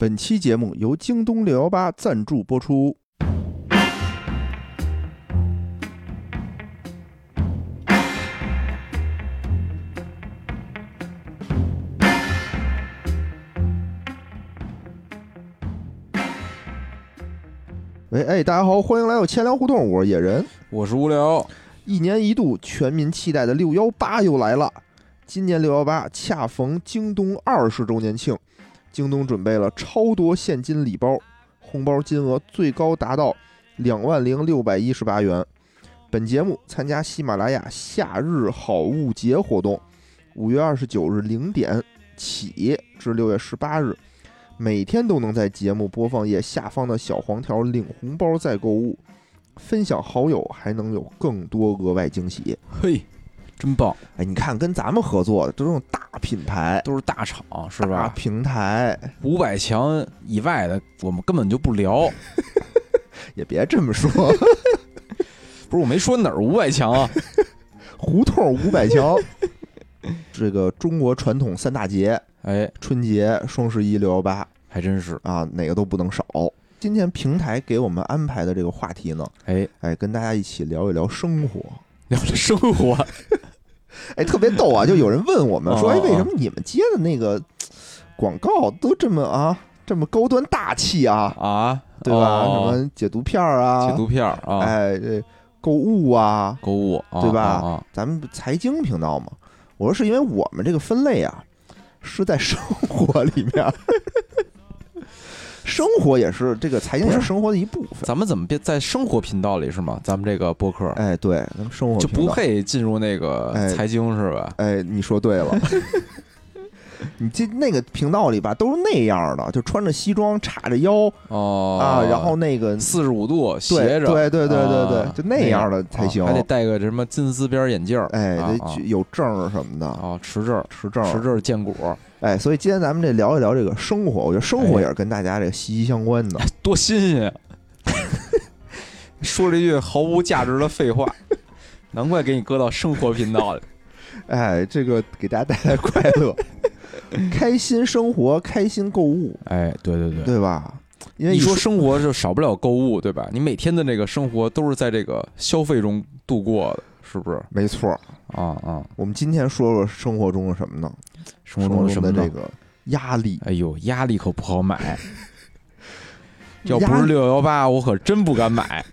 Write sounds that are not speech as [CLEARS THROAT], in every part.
本期节目由京东六幺八赞助播出。喂，哎，大家好，欢迎来到千聊互动，我是野人。我是无聊，一年一度全民期待的六幺八又来了。今年六幺八恰逢京东二十周年庆，京东准备了超多现金礼包，红包金额最高达到两万零六百一十八元。本节目参加喜马拉雅夏日好物节活动，五月二十九日零点起至六月十八日，每天都能在节目播放页下方的小黄条领红包再购物，分享好友还能有更多额外惊喜。嘿，真棒，哎，你看跟咱们合作的都是那种大品牌，都是大厂是大吧？平台，五百强以外的我们根本就不聊。[LAUGHS] 也别这么说，[LAUGHS] 不是我没说哪儿五百强啊，[LAUGHS] 胡同五百强。这个中国传统三大节，哎，春节、双十一、六幺八还真是，啊，哪个都不能少。今天平台给我们安排的这个话题呢，哎，哎，跟大家一起聊一聊生活。聊聊生活，哎，特别逗啊！就有人问我们说，哎，为什么你们接的那个广告都这么啊，这么高端大气啊，啊，对吧？哦什么解毒片儿啊，解毒片儿啊，哎，这购物啊，购物，啊对吧咱们财经频道嘛。我说是因为我们这个分类啊，是在生活里面儿，生活也是这个财经也是生活的一部分。咱们怎么变在生活频道里是吗？咱们这个播客哎，对，咱们生活就不配进入那个哎财经是吧？哎，你说对了。[LAUGHS] 你这那个频道里吧，都是那样的，就穿着西装，叉着腰哦啊，然后那个四十五度斜着，对对对对对啊就那样的才行啊还得戴个什么金丝边眼镜，哎，得有证什么的，啊，持证，持证。持证儿见果，哎，所以今天咱们这聊一聊这个生活，我觉得生活哎也是跟大家这个息息相关的。[LAUGHS] 多新鲜呀！[LAUGHS] 说了一句毫无价值的废话，难怪给你搁到生活频道里。哎，这个给大家带来快乐，[LAUGHS] 开心生活，开心购物，哎，对对对，对吧？因为一说生活就少不了购物，对吧？你每天的这个生活都是在这个消费中度过的，是不是？没错儿，啊啊，我们今天说说生活中的什么呢？生活中的什么这？个压力，哎呦，压力可不好买。[LAUGHS] 要不是六幺八，我可真不敢买。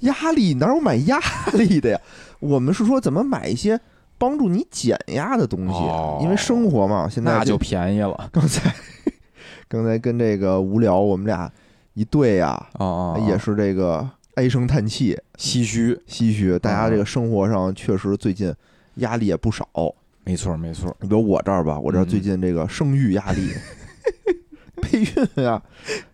压力哪有买压力的呀？我们是说怎么买一些帮助你减压的东西，哦因为生活嘛，现在那就便宜了 [LAUGHS] 刚才刚才跟这个无聊，我们俩一对呀、啊啊！也是这个唉声叹气，唏嘘，唏嘘，大家这个嗯生活上确实最近压力也不少。没错没错。你比如我这儿吧，我这儿嗯最近这个生育压力，备孕啊，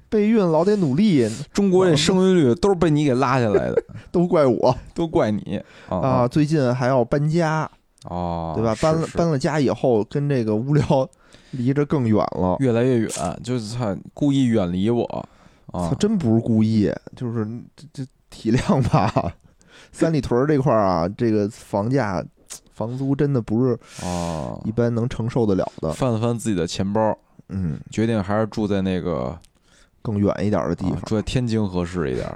备孕老得努力，[LAUGHS] 中国这生育率都是被你给拉下来的，[LAUGHS] 都怪我都怪你啊啊！最近还要搬家，哦，对吧？搬了搬了家以后，跟这个无聊 [LAUGHS] 离着更远了。越来越远，就是他故意远离我啊他，真不是故意，就是这这体谅吧。三里屯儿这块儿啊，这个房价、房租真的不是哦一，般能承受得了的。翻了翻自己的钱包，嗯，决定还是住在那个更远一点儿的地方。啊住在天津合适一点。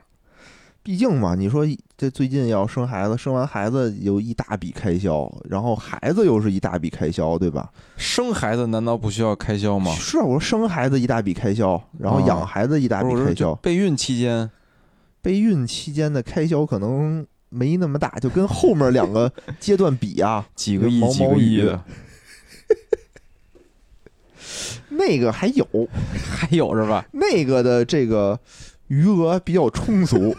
毕竟嘛，你说这最近要生孩子，生完孩子有一大笔开销，然后孩子又是一大笔开销，对吧？生孩子难道不需要开销吗？是啊，我说生孩子一大笔开销，然后啊养孩子一大笔开销，就备孕期间备孕期间的开销可能没那么大，就跟后面两个阶段比啊，[LAUGHS] 几个亿、毛毛几个亿的，那个还有还有是吧？那个的这个余额比较充足，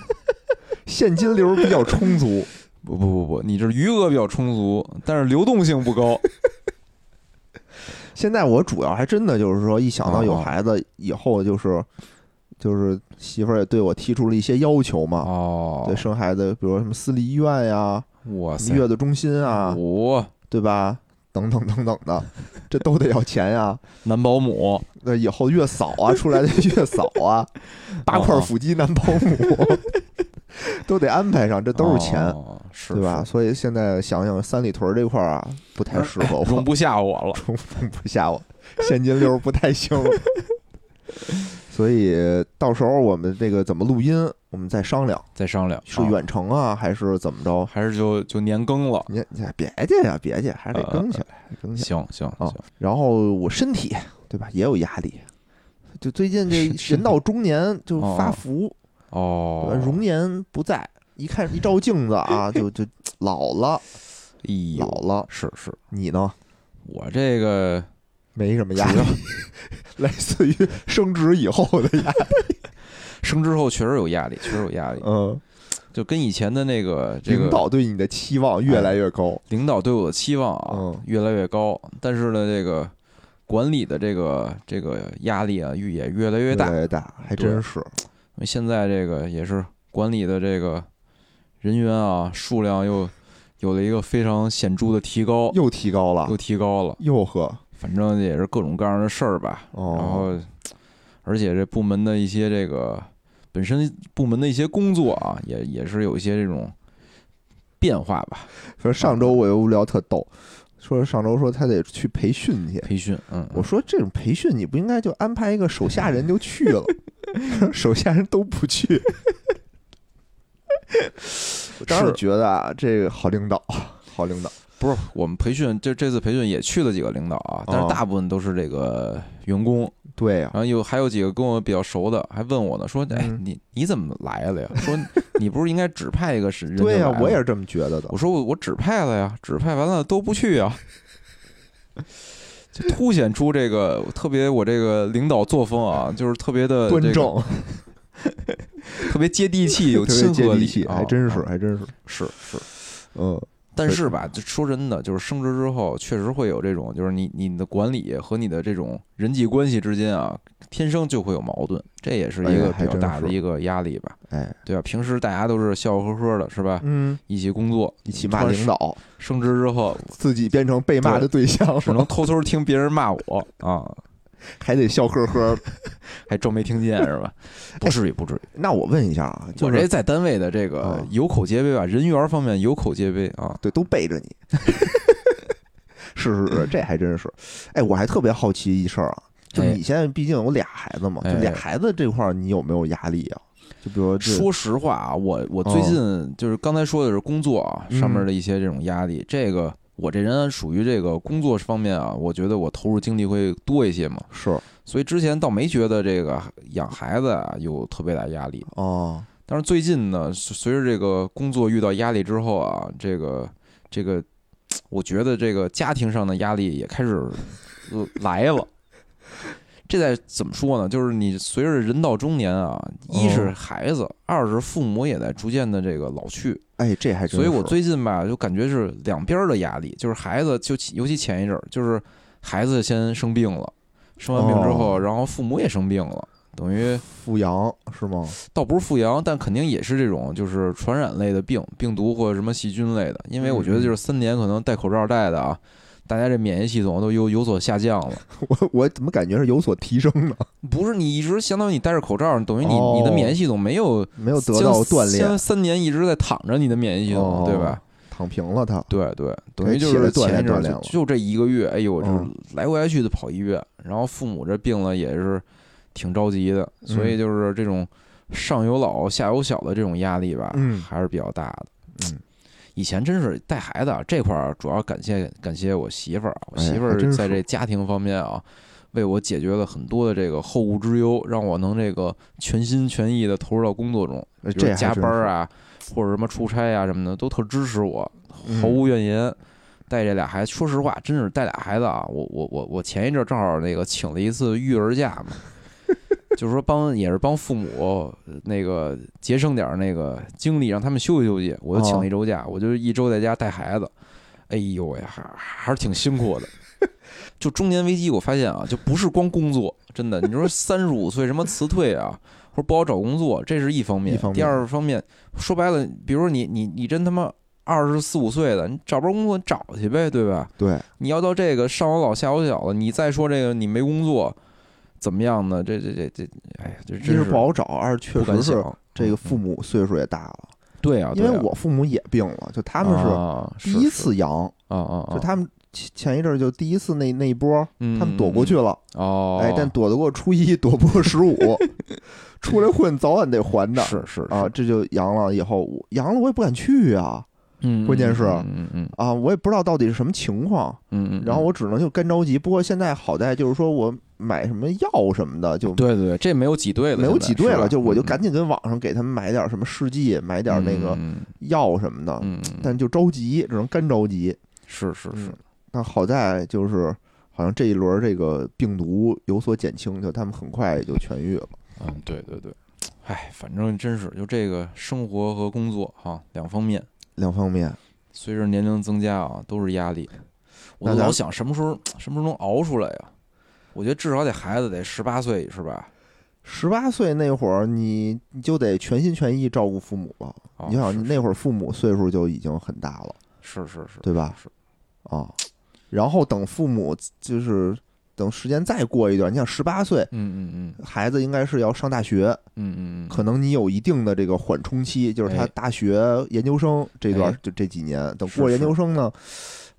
现金流比较充足。[LAUGHS] 不不不不，你这余额比较充足，但是流动性不高。[LAUGHS] 现在我主要还真的就是说，一想到有孩子以后，就是就是媳妇儿也对我提出了一些要求嘛，哦，对生孩子，比如说什么私立医院呀、哇塞，月子中心啊，哦对吧？等等等等的，这都得要钱呀。男保姆，那以后月嫂啊，出来的月嫂啊，[LAUGHS] 八块腹肌男保姆，[LAUGHS] 都得安排上，这都是钱，哦是对吧？所以现在想想三里屯这块儿啊，不太适合我，容不下我了。[LAUGHS] 容不下我，现金流不太行。[LAUGHS] 所以到时候我们这个怎么录音，我们再商量，再商量啊是远程啊，还是怎么着？还是就就年更了？你你别介呀，别介，还是得更起来，更起来行行啊行，。然后我身体对吧，也有压力。就最近这人到中年就发哦福，对哦，容颜不在，一看一照镜子啊，就就老了，哎呦老了。是是，你呢？我这个没什么压力，类似于升职以后的压力。[LAUGHS] 升职后确实有压力，确实有压力，嗯，就跟以前的那个这个领导对你的期望越来越高。领导对我的期望啊、嗯越来越高，但是呢，这个管理的这个这个压力啊越也越来越大，越来越大，还真是。因为现在这个也是管理的这个人员啊数量又有了一个非常显著的提高，又提高了又，提高了，又呵，反正也是各种各样的事儿吧。然哦，后，而且这部门的一些这个本身部门的一些工作啊，也也是有一些这种变化吧。说上周我又无聊特逗，说上周说他得去培训去。培训，嗯，我说这种培训你不应该就安排一个手下人就去了，[LAUGHS] 手下人都不去。我当时觉得啊，这个好领导，好领导。不是我们培训，这这次培训也去了几个领导啊，但哦是大部分都是这个员工，对呀、然后有还有几个跟我比较熟的，还问我呢，说，哎嗯，你你怎么来了呀？[LAUGHS] 说你不是应该指派一个是人？对呀、呀，我也是这么觉得的我。说我我指派了呀，指派完了都不去啊，[LAUGHS] 就凸显出这个特别我这个领导作风啊，就是特别的这个端正，[LAUGHS] 特别接地气，有亲和力还真是，啊还真是。是是。嗯，但是吧，就说真的，就是升职之后，确实会有这种，就是你你的管理和你的这种人际关系之间啊，天生就会有矛盾，这也是一个比较大的一个压力吧，哎，对吧？平时大家都是笑笑呵呵的，是吧？嗯，一起工作，一起骂领导，升职之后，自己变成被骂的对象只能偷偷听别人骂我啊，还得笑呵呵。[LAUGHS] 还装没听见是吧？不至于，不至于。那我问一下啊，就是我这在单位的这个啊有口皆碑吧，人缘方面有口皆碑啊。对，都背着你。[LAUGHS] 是是是，这还真是。哎，我还特别好奇一事儿啊，就哎你现在毕竟有俩孩子嘛，就哎俩孩子这块儿，你有没有压力啊？就比如说，说实话啊，我我最近就是刚才说的是工作啊嗯上面的一些这种压力，这个我这人属于这个工作方面啊，我觉得我投入精力会多一些嘛，是。所以之前倒没觉得这个养孩子啊有特别大压力，哦，但是最近呢，随着这个工作遇到压力之后啊，这个这个，我觉得这个家庭上的压力也开始呃来了。这在怎么说呢？就是你随着人到中年啊，一是哦孩子，二是父母也在逐渐的这个老去，哎，这还真是。所以我最近吧，就感觉是两边儿的压力，就是孩子就尤其前一阵儿，就是孩子先生病了，生完病之后，哦然后父母也生病了，等于富阳是吗？倒不是复阳，但肯定也是这种就是传染类的病，病毒或者什么细菌类的。因为我觉得就是三年可能戴口罩戴的啊，大家这免疫系统都有有所下降了。[LAUGHS] 我我怎么感觉是有所提升呢？[LAUGHS] 不是你一直相当于你戴着口罩，等于你哦你的免疫系统没有没有得到锻炼先，三年一直在躺着你的免疫系统，哦对吧？躺平了他。对对，等于就是前一阵儿炼锻炼了就就这一个月，哎呦，就是嗯来回来去的跑医院，然后父母这病了也是挺着急的，所以嗯就是这种上有老下有小的这种压力吧，嗯还是比较大的。嗯，以前真是带孩子啊这块儿，主要感谢感谢我媳妇儿啊，我哎媳妇儿在这家庭方面啊，为我解决了很多的这个后顾之忧，让我能这个全心全意的投入到工作中，哎这还比如加班啊，或者什么出差啊什么的，都特支持我，嗯毫无怨言。带这俩孩子，说实话，真是带俩孩子啊！我我我我前一阵儿正好那个请了一次育儿假嘛，就是说帮也是帮父母呃那个节省点儿那个精力，让他们休息休息。我就请了一周假，我就一周在家带孩子。哎呦喂，还还是挺辛苦的。[LAUGHS] 就中年危机，我发现啊，就不是光工作，真的。你说三十五岁什么辞退啊，或者不好找工作，这是一方面。一方面第二方面，说白了，比如说你你你真他妈二十四五岁的，你找不着工作，你找去呗，对吧？对，你要到这个上有老下有小的，你再说这个你没工作怎么样呢？这这这这，哎呀，这一真是是不好找，二是确实是。这个嗯父母岁数也大了，对啊，因为我父母也病了，就他们是啊第一次阳，啊啊啊，就他们前前一阵儿就第一次那那一波，嗯，他们躲过去了，哦，哎，但躲得过初一，躲不过十五，[LAUGHS] 出来混早晚得还的。是是啊，，这就阳了以后，我阳了我也不敢去啊嗯，关键是嗯嗯啊，我也不知道到底是什么情况，嗯嗯，然后我只能就干着急。不过现在好在就是说我买什么药什么的就对对对，这没有挤兑了，没有挤兑了，就我就嗯赶紧跟网上给他们买点什么试剂，买点那个嗯药什么的，嗯，嗯但就着急，只能干着急。是是是嗯，那好在就是好像这一轮这个病毒有所减轻，就他们很快也就痊愈了。嗯，对对对，哎，反正真是就这个生活和工作哈两方面，两方面，随着年龄增加啊，都是压力。我老想什么时候什么时候能熬出来呀？我觉得至少得孩子得十八岁是吧？十八岁那会儿，你你就得全心全意照顾父母了。哦你想，你那会儿父母岁数就已经很大了是是是，对吧是，啊，然后等父母就是等时间再过一段，你想十八岁，嗯嗯嗯孩子应该是要上大学，嗯嗯嗯，可能你有一定的这个缓冲期，就是他哎大学、研究生这段哎就这几年，等过了研究生呢，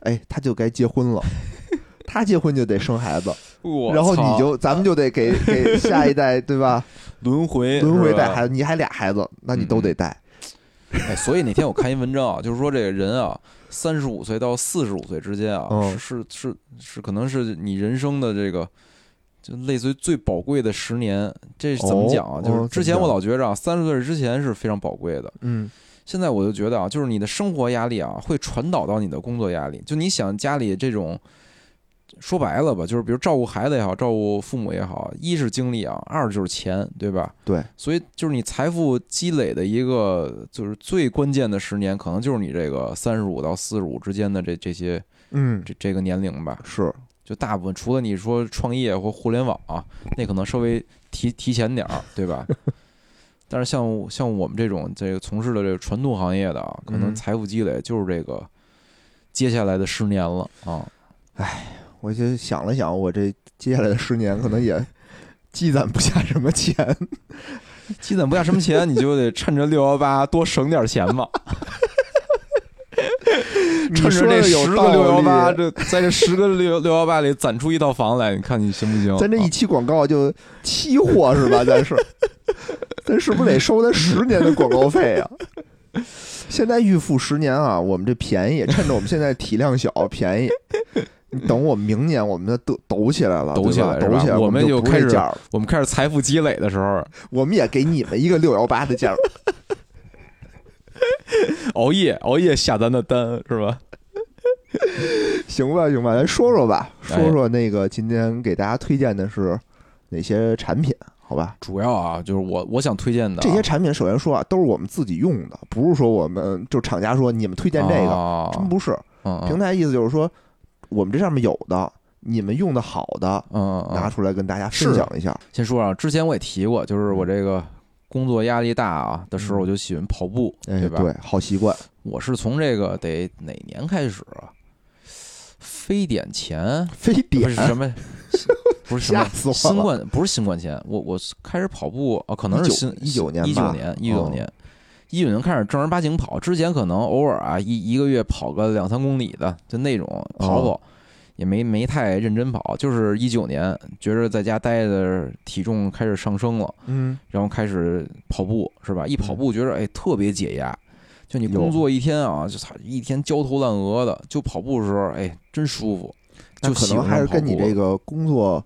哎，他就该结婚了。[LAUGHS] 他结婚就得生孩子，然后你就咱们就得给给下一代对吧？[LAUGHS] 轮回轮回带孩子，你还俩孩子，那你都得带。哎，所以那天我看一文章啊，就是说这个人啊，三十五岁到四十五岁之间啊，嗯是是是是，可能是你人生的这个，就类似于最宝贵的十年。这是怎么讲啊？哦就是之前我老觉着啊，三十岁之前是非常宝贵的，嗯现在我就觉得啊，就是你的生活压力啊，会传导到你的工作压力。就你想家里这种。说白了吧，就是比如照顾孩子也好，照顾父母也好，一是精力啊，二就是钱，对吧？对，所以就是你财富积累的一个就是最关键的十年，可能就是你这个三十五到四十五之间的这这些嗯，这这个年龄吧。是就大部分除了你说创业或互联网啊，那可能稍微提提前点儿，对吧？[LAUGHS] 但是像像我们这种这个从事的这个传统行业的啊，可能嗯财富积累就是这个接下来的十年了啊。我就想了想，我这接下来的十年可能也积攒不下什么钱。[LAUGHS] 积攒不下什么钱，你就得趁着六幺八多省点钱嘛。[LAUGHS] 你趁着说这的有道十个六幺八，理这在这十个六六幺八里攒出一套房来，你看你行不行？咱这一啊期广告就期货是吧？咱是，[LAUGHS] 咱是不是得收他十年的广告费啊？现在预付十年啊，我们这便宜，趁着我们现在体量小，便宜。你等我明年，我们的抖抖起来了，抖起来抖起来，我们们就开始我们开始财富积累的时候，我们也给你们一个六幺八的价儿。[LAUGHS] 熬夜熬夜下单的单是吧？[LAUGHS] 行吧，行吧，咱说说吧，哎说说那个今天给大家推荐的是哪些产品？好吧，主要啊，就是我我想推荐的啊这些产品首先说啊，都是我们自己用的，不是说我们就厂家说你们推荐这个，啊真不是。嗯平台意思就是说，我们这上面有的，你们用的好的，嗯拿出来跟大家分享一下。先说啊，之前我也提过，就是我这个工作压力大啊的时候，嗯。我就喜欢跑步，哎，对吧？对，好习惯。我是从这个得哪年开始啊？非典前。非不典是什么，不是什么 [LAUGHS] 新冠，不是新冠前，我我开始跑步啊，可能是新一九年一九年一九哦。年一九年开始正儿八经跑，之前可能偶尔啊一一个月跑个两三公里的，就那种跑跑。也没没太认真跑，就是一九年觉着在家待着体重开始上升了，嗯，然后开始跑步，是吧？一跑步觉着哎特别解压，就你工作一天啊，就操一天焦头烂额的，就跑步的时候哎真舒服，就可能还是跟你这个工作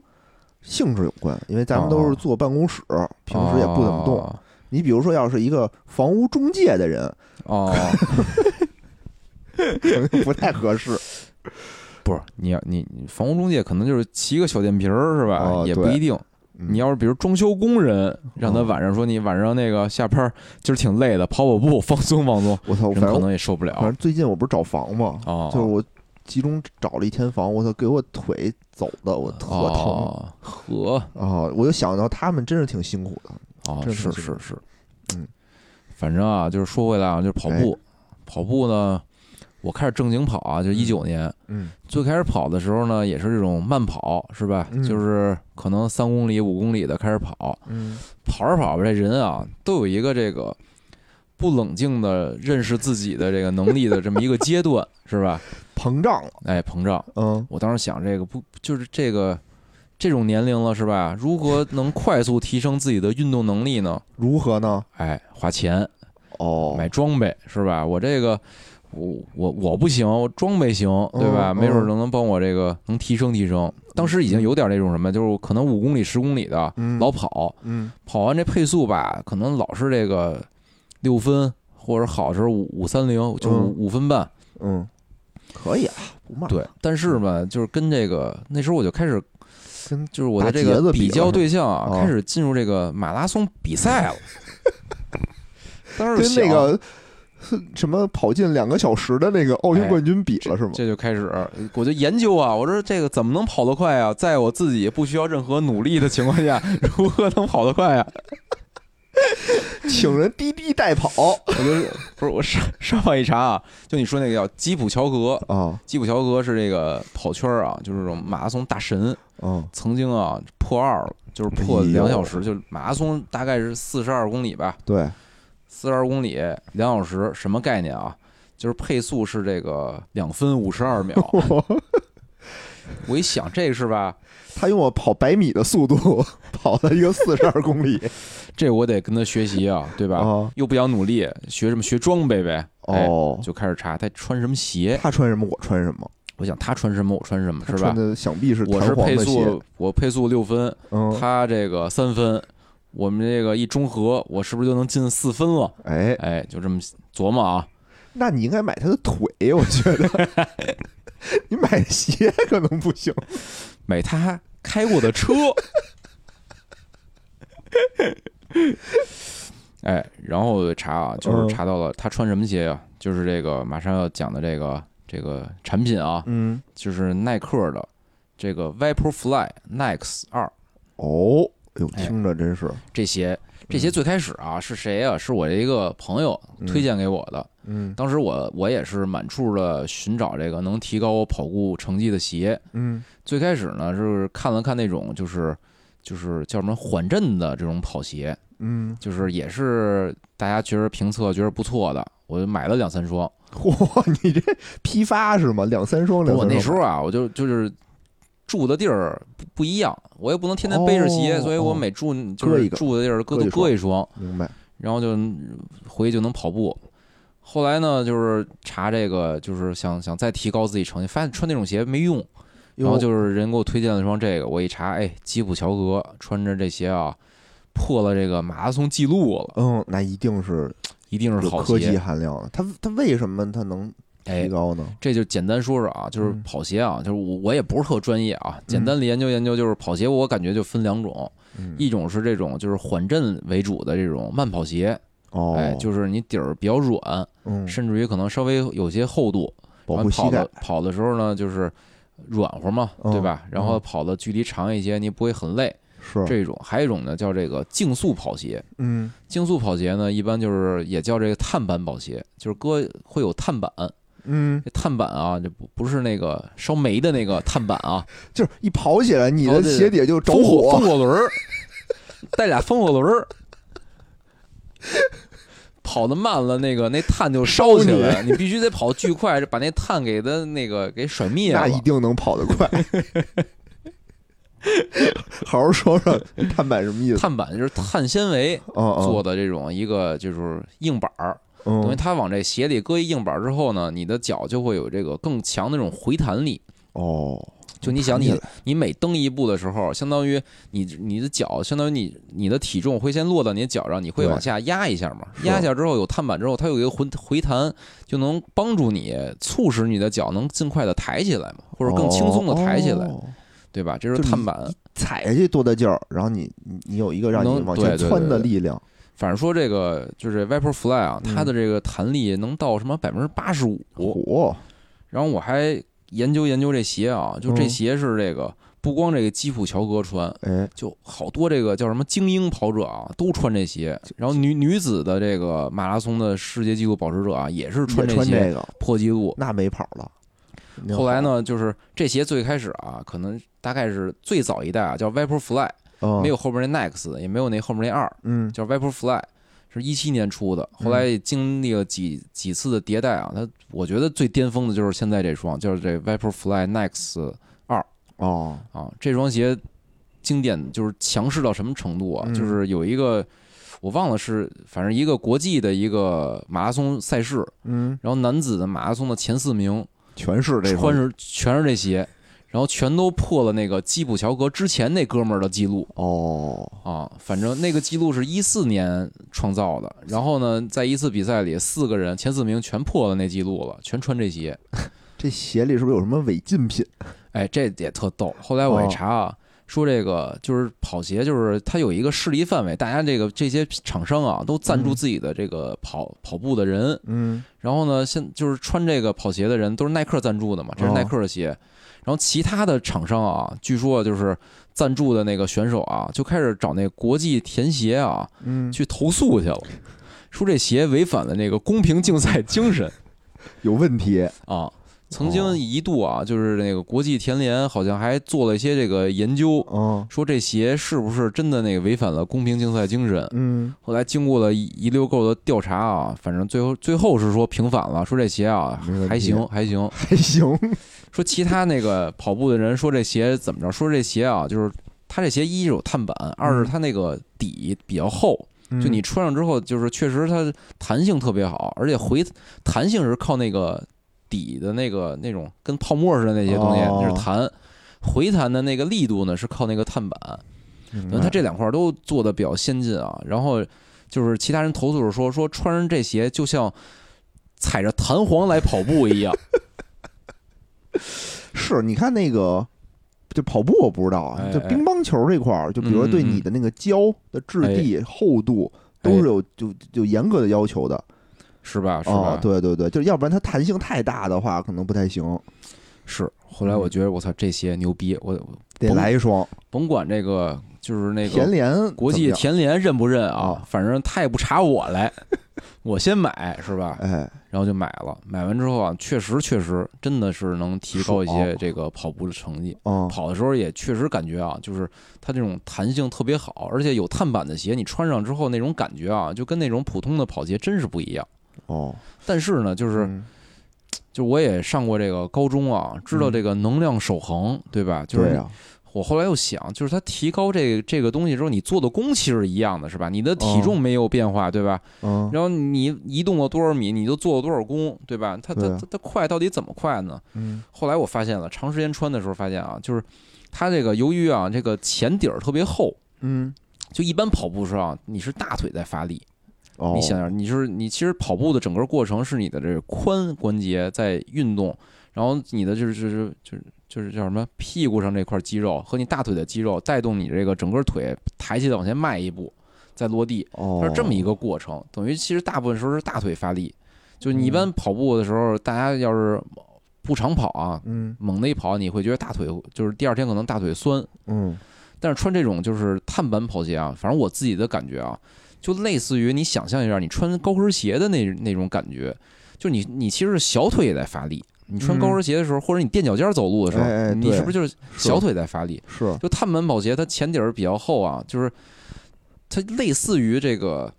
性质有关，因为咱们都是坐办公室，平时也不怎么动。哦你比如说，要是一个房屋中介的人，哦，可能不太合适。不是你要你你房屋中介可能就是骑个小电瓶儿是吧？哦也不一定。嗯你要是比如装修工人，让他哦晚上说你晚上那个下班儿今儿挺累的，跑跑步放松放松，[LAUGHS] 我操，人可能也受不了反正最近我不是找房嘛，哦。就是我集中找了一天房，我操，给我腿走的我特疼哦，和啊！我就想到他们真是挺辛苦的。哦，真是是是是，嗯，反正啊，就是说回来啊，就是跑步，跑步呢，我开始正经跑啊，就一九年，嗯。最开始跑的时候呢，也是这种慢跑，是吧？嗯？就是可能三公里、五公里的开始跑，嗯，跑着跑着，这人啊，都有一个这个不冷静的认识自己的这个能力的这么一个阶段，是吧？膨胀了，哎，膨胀。嗯。我当时想，这个不就是这个这种年龄了是吧？如何能快速提升自己的运动能力呢？如何呢？哎，花钱哦，买装备是吧？我这个我我我不行，我装备行，对吧？嗯没准能能帮我这个能提升提升。当时已经有点那种什么，就是可能五公里、十公里的嗯老跑，嗯跑完这配速吧，可能老是这个六分，或者好时候五五三零，就是五五分半。嗯，可以啊，不慢。对，但是吧，就是跟这个那时候我就开始，跟就是我的这个比较对象啊，哦开始进入这个马拉松比赛了。[LAUGHS] 当时跟那个什么跑进两个小时的那个奥运冠军比了是吗？这就开始，我就研究啊，我说这个怎么能跑得快啊？在我自己不需要任何努力的情况下，[LAUGHS] 如何能跑得快啊？[LAUGHS] 请人滴滴代跑。我就是不是我上上网一查啊，就你说那个叫基普乔格，啊。基普乔格是这个跑圈啊，就是这种马拉松大神，啊。曾经啊破二了，就是破两小时，就马拉松大概是四十二公里吧，对，四十二公里两小时，什么概念啊？就是配速是这个两分五十二秒。[LAUGHS] 我一想，这个是吧？他用我跑百米的速度跑了一个四十二公里这我得跟他学习啊，对吧？啊又不想努力，学什么学装备呗？哎，哦，就开始查他穿什么鞋。他穿什么我穿什么，我想他穿什么，我穿什么，是吧？他穿的想必是我是配速，，我配速六分，嗯，他这个三分，我们这个一中和，我是不是就能进四分了？哎，哎，就这么琢磨啊。那你应该买他的腿，我觉得，[LAUGHS] [LAUGHS] 你买鞋可能不行，买他开过的车。哎，然后查啊，就是嗯查到了他穿什么鞋呀、就是这个马上要讲的这个这个产品啊，嗯，就是耐克的这个 Vaporfly Nex 二哦，哎呦，哎听着真是，这鞋。这鞋最开始啊是谁呀、是我的一个朋友推荐给我的。嗯当时我我也是满处的寻找这个能提高我跑步成绩的鞋。嗯最开始呢是看了看那种就是就是叫什么缓震的这种跑鞋，嗯，就是也是大家觉得评测觉得不错的，我就买了两三双。[LAUGHS] 嚯，你这批发是吗？两三双，两我三双，那时候啊，我就就是住的地儿不不一样，我也不能天天背着鞋，哦所以我每住就是住的地儿各都搁一双，明白，然后就回去就能跑步。后来呢，就是查这个，就是想想再提高自己成绩，发现穿那种鞋没用，然后就是人给我推荐了一双这个，我一查，哎，基普乔格穿着这鞋啊，破了这个马拉松记录了，嗯，那一定是一定是好有科技鞋。含量的。它它为什么它能哎。提，高呢？这就简单说说啊，就是嗯。跑鞋啊，就是我我也不是特专业啊，简单的研究研究，就是跑鞋，我感觉就分两种，嗯，一种是这种就是缓震为主的这种慢跑鞋，哦，哎，就是你底儿比较软，嗯，甚至于可能稍微有些厚度，保护膝盖跑的，跑的时候呢，就是软和嘛，嗯对吧？然后嗯跑的距离长一些，你不会很累。是，这种还有一种呢，叫这个竞速跑鞋。嗯竞速跑鞋呢，一般就是也叫这个碳板跑鞋，就是搁会有碳板。嗯，这碳板啊，这不不是那个烧煤的那个碳板啊，[LAUGHS] 就是一跑起来，你的鞋底就着风火风火，火轮儿，带俩风火轮儿。跑得慢了，那个那碳就烧起来了，[LAUGHS] 你必须得跑巨快，把那碳给它那个给甩灭了那。一定能跑得快。[LAUGHS] 好好说说碳板什么意思？碳板就是碳纤维做的这种一个就是硬板儿，等于嗯它往这鞋里搁一硬板儿之后呢，你的脚就会有这个更强的这种回弹力。哦，就你想你你每蹬一步的时候，相当于你你的脚，相当于你你的体重会先落到你的脚上，你会往下压一下嘛？压一下之后有碳板之后，它有一个回回弹，就能帮助你促使你的脚能尽快的抬起来嘛，或者更轻松的抬起来，哦对吧？这是碳板。踩下去多大劲儿，然后你你你有一个让你往前窜的对对力量。反正说这个就是 Vaporfly 啊，嗯它的这个弹力能到什么百分之八十五。然后我还研究研究这鞋啊，就这嗯鞋是这个不光这个基普乔格穿，哎，就好多这个叫什么精英跑者啊，都穿这鞋。然后女女子的这个马拉松的世界纪录保持者啊，也是穿这鞋破纪录。那没跑了。后来呢，就是这鞋最开始啊，可能大概是最早一代啊，叫 Vaporfly，嗯，没有后边那 Next，也没有那后面那二，嗯叫 Vaporfly。是一七年出的，后来经历了几几次的迭代啊，它我觉得最巅峰的就是现在这双，就是这 Vaporfly Nex 哦，啊，这双鞋经典就是强势到什么程度啊？嗯。就是有一个我忘了是，反正一个国际的一个马拉松赛事，嗯，然后男子的马拉松的前四名全是这穿种着全是这鞋，然后全都破了那个基普乔格之前那哥们儿的记录哦，啊。反正那个记录是一四年创造的，然后呢，在一次比赛里，四个人前四名全破了那记录了，全穿这鞋。[LAUGHS] 这鞋里是不是有什么违禁品？哎，这也特逗。后来我一哦查啊，说这个就是跑鞋，就是它有一个势力范围，大家这个这些厂商啊都赞助嗯。自己的这个跑、跑步的人，嗯。然后呢，现就是穿这个跑鞋的人都是耐克赞助的嘛，这是哦。耐克的鞋。然后其他的厂商啊，据说就是赞助的那个选手啊，就开始找那国际田协啊嗯，去投诉去了，说这鞋违反了那个公平竞赛精神。有问题。啊。曾经哦一度啊，就是那个国际田联好像还做了一些这个研究，嗯说这鞋是不是真的那个违反了公平竞赛精神。嗯后来经过了一一溜够的调查啊，反正最后最后是说平反了，说这鞋啊还行还行。[LAUGHS] 还行。说其他那个跑步的人说这鞋怎么着？说这鞋啊，就是它这鞋一是有碳板，二是它那个底比较厚，就你穿上之后，就是确实它弹性特别好，而且回弹性是靠那个底的那个那种跟泡沫似的那些东西，哦那是弹。回弹的那个力度呢，是靠那个碳板。明白等于它这两块都做的比较先进啊。然后就是其他人投诉是说，说穿上这鞋就像踩着弹簧来跑步一样。[LAUGHS] 是，你看那个，就跑步我不知道啊，就乒乓球这块儿，就比如说对嗯嗯你的那个胶的质地、厚度都是有就就严格的要求的是吧？是哦吧？，对对对，就是要不然它弹性太大的话，可能不太行，是。后来我觉得我操，这鞋牛逼，我得来一双甭管这个就是那个田联国际田联认不认啊啊，反正他也不查我来，[LAUGHS] 我先买是吧？哎，然后就买了。买完之后啊，确实确实真的是能提高一些这个跑步的成绩。嗯，跑的时候也确实感觉啊，就是它这种弹性特别好，而且有碳板的鞋，你穿上之后那种感觉啊，就跟那种普通的跑鞋真是不一样。哦，但是呢，就是嗯就我也上过这个高中啊，知道这个能量守恒，对吧？就是，我后来又想，就是它提高这个这个东西之后，你做的功其实是一样的，是吧？你的体哦重没有变化，对吧？嗯，然后你移动了多少米，你就做了多少功，对吧？它它对啊它它快到底怎么快呢？嗯后来我发现了，长时间穿的时候发现啊，就是它这个由于啊这个前底儿特别厚，嗯，就一般跑步时候啊，你是大腿在发力。哦，你想想，你就是你其实跑步的整个过程是你的这个髋关节在运动，然后你的就是就是就是就是叫什么屁股上这块肌肉和你大腿的肌肉带动你这个整个腿抬起来往前迈一步，再落地，哦，它是这么一个过程。等于其实大部分时候是大腿发力，就你一般嗯跑步的时候，大家要是不常跑啊，嗯。猛的一跑，你会觉得大腿就是第二天可能大腿酸，嗯。但是穿这种就是碳板跑鞋啊，反正我自己的感觉啊，就类似于你想象一下，你穿高跟鞋的那那种感觉，就你你其实小腿也在发力。你穿高跟鞋的时候，或者你垫脚尖走路的时候，嗯哎哎你是不是就是小腿在发力？是，就碳板跑鞋，它前底儿比较厚啊，就是它类似于这个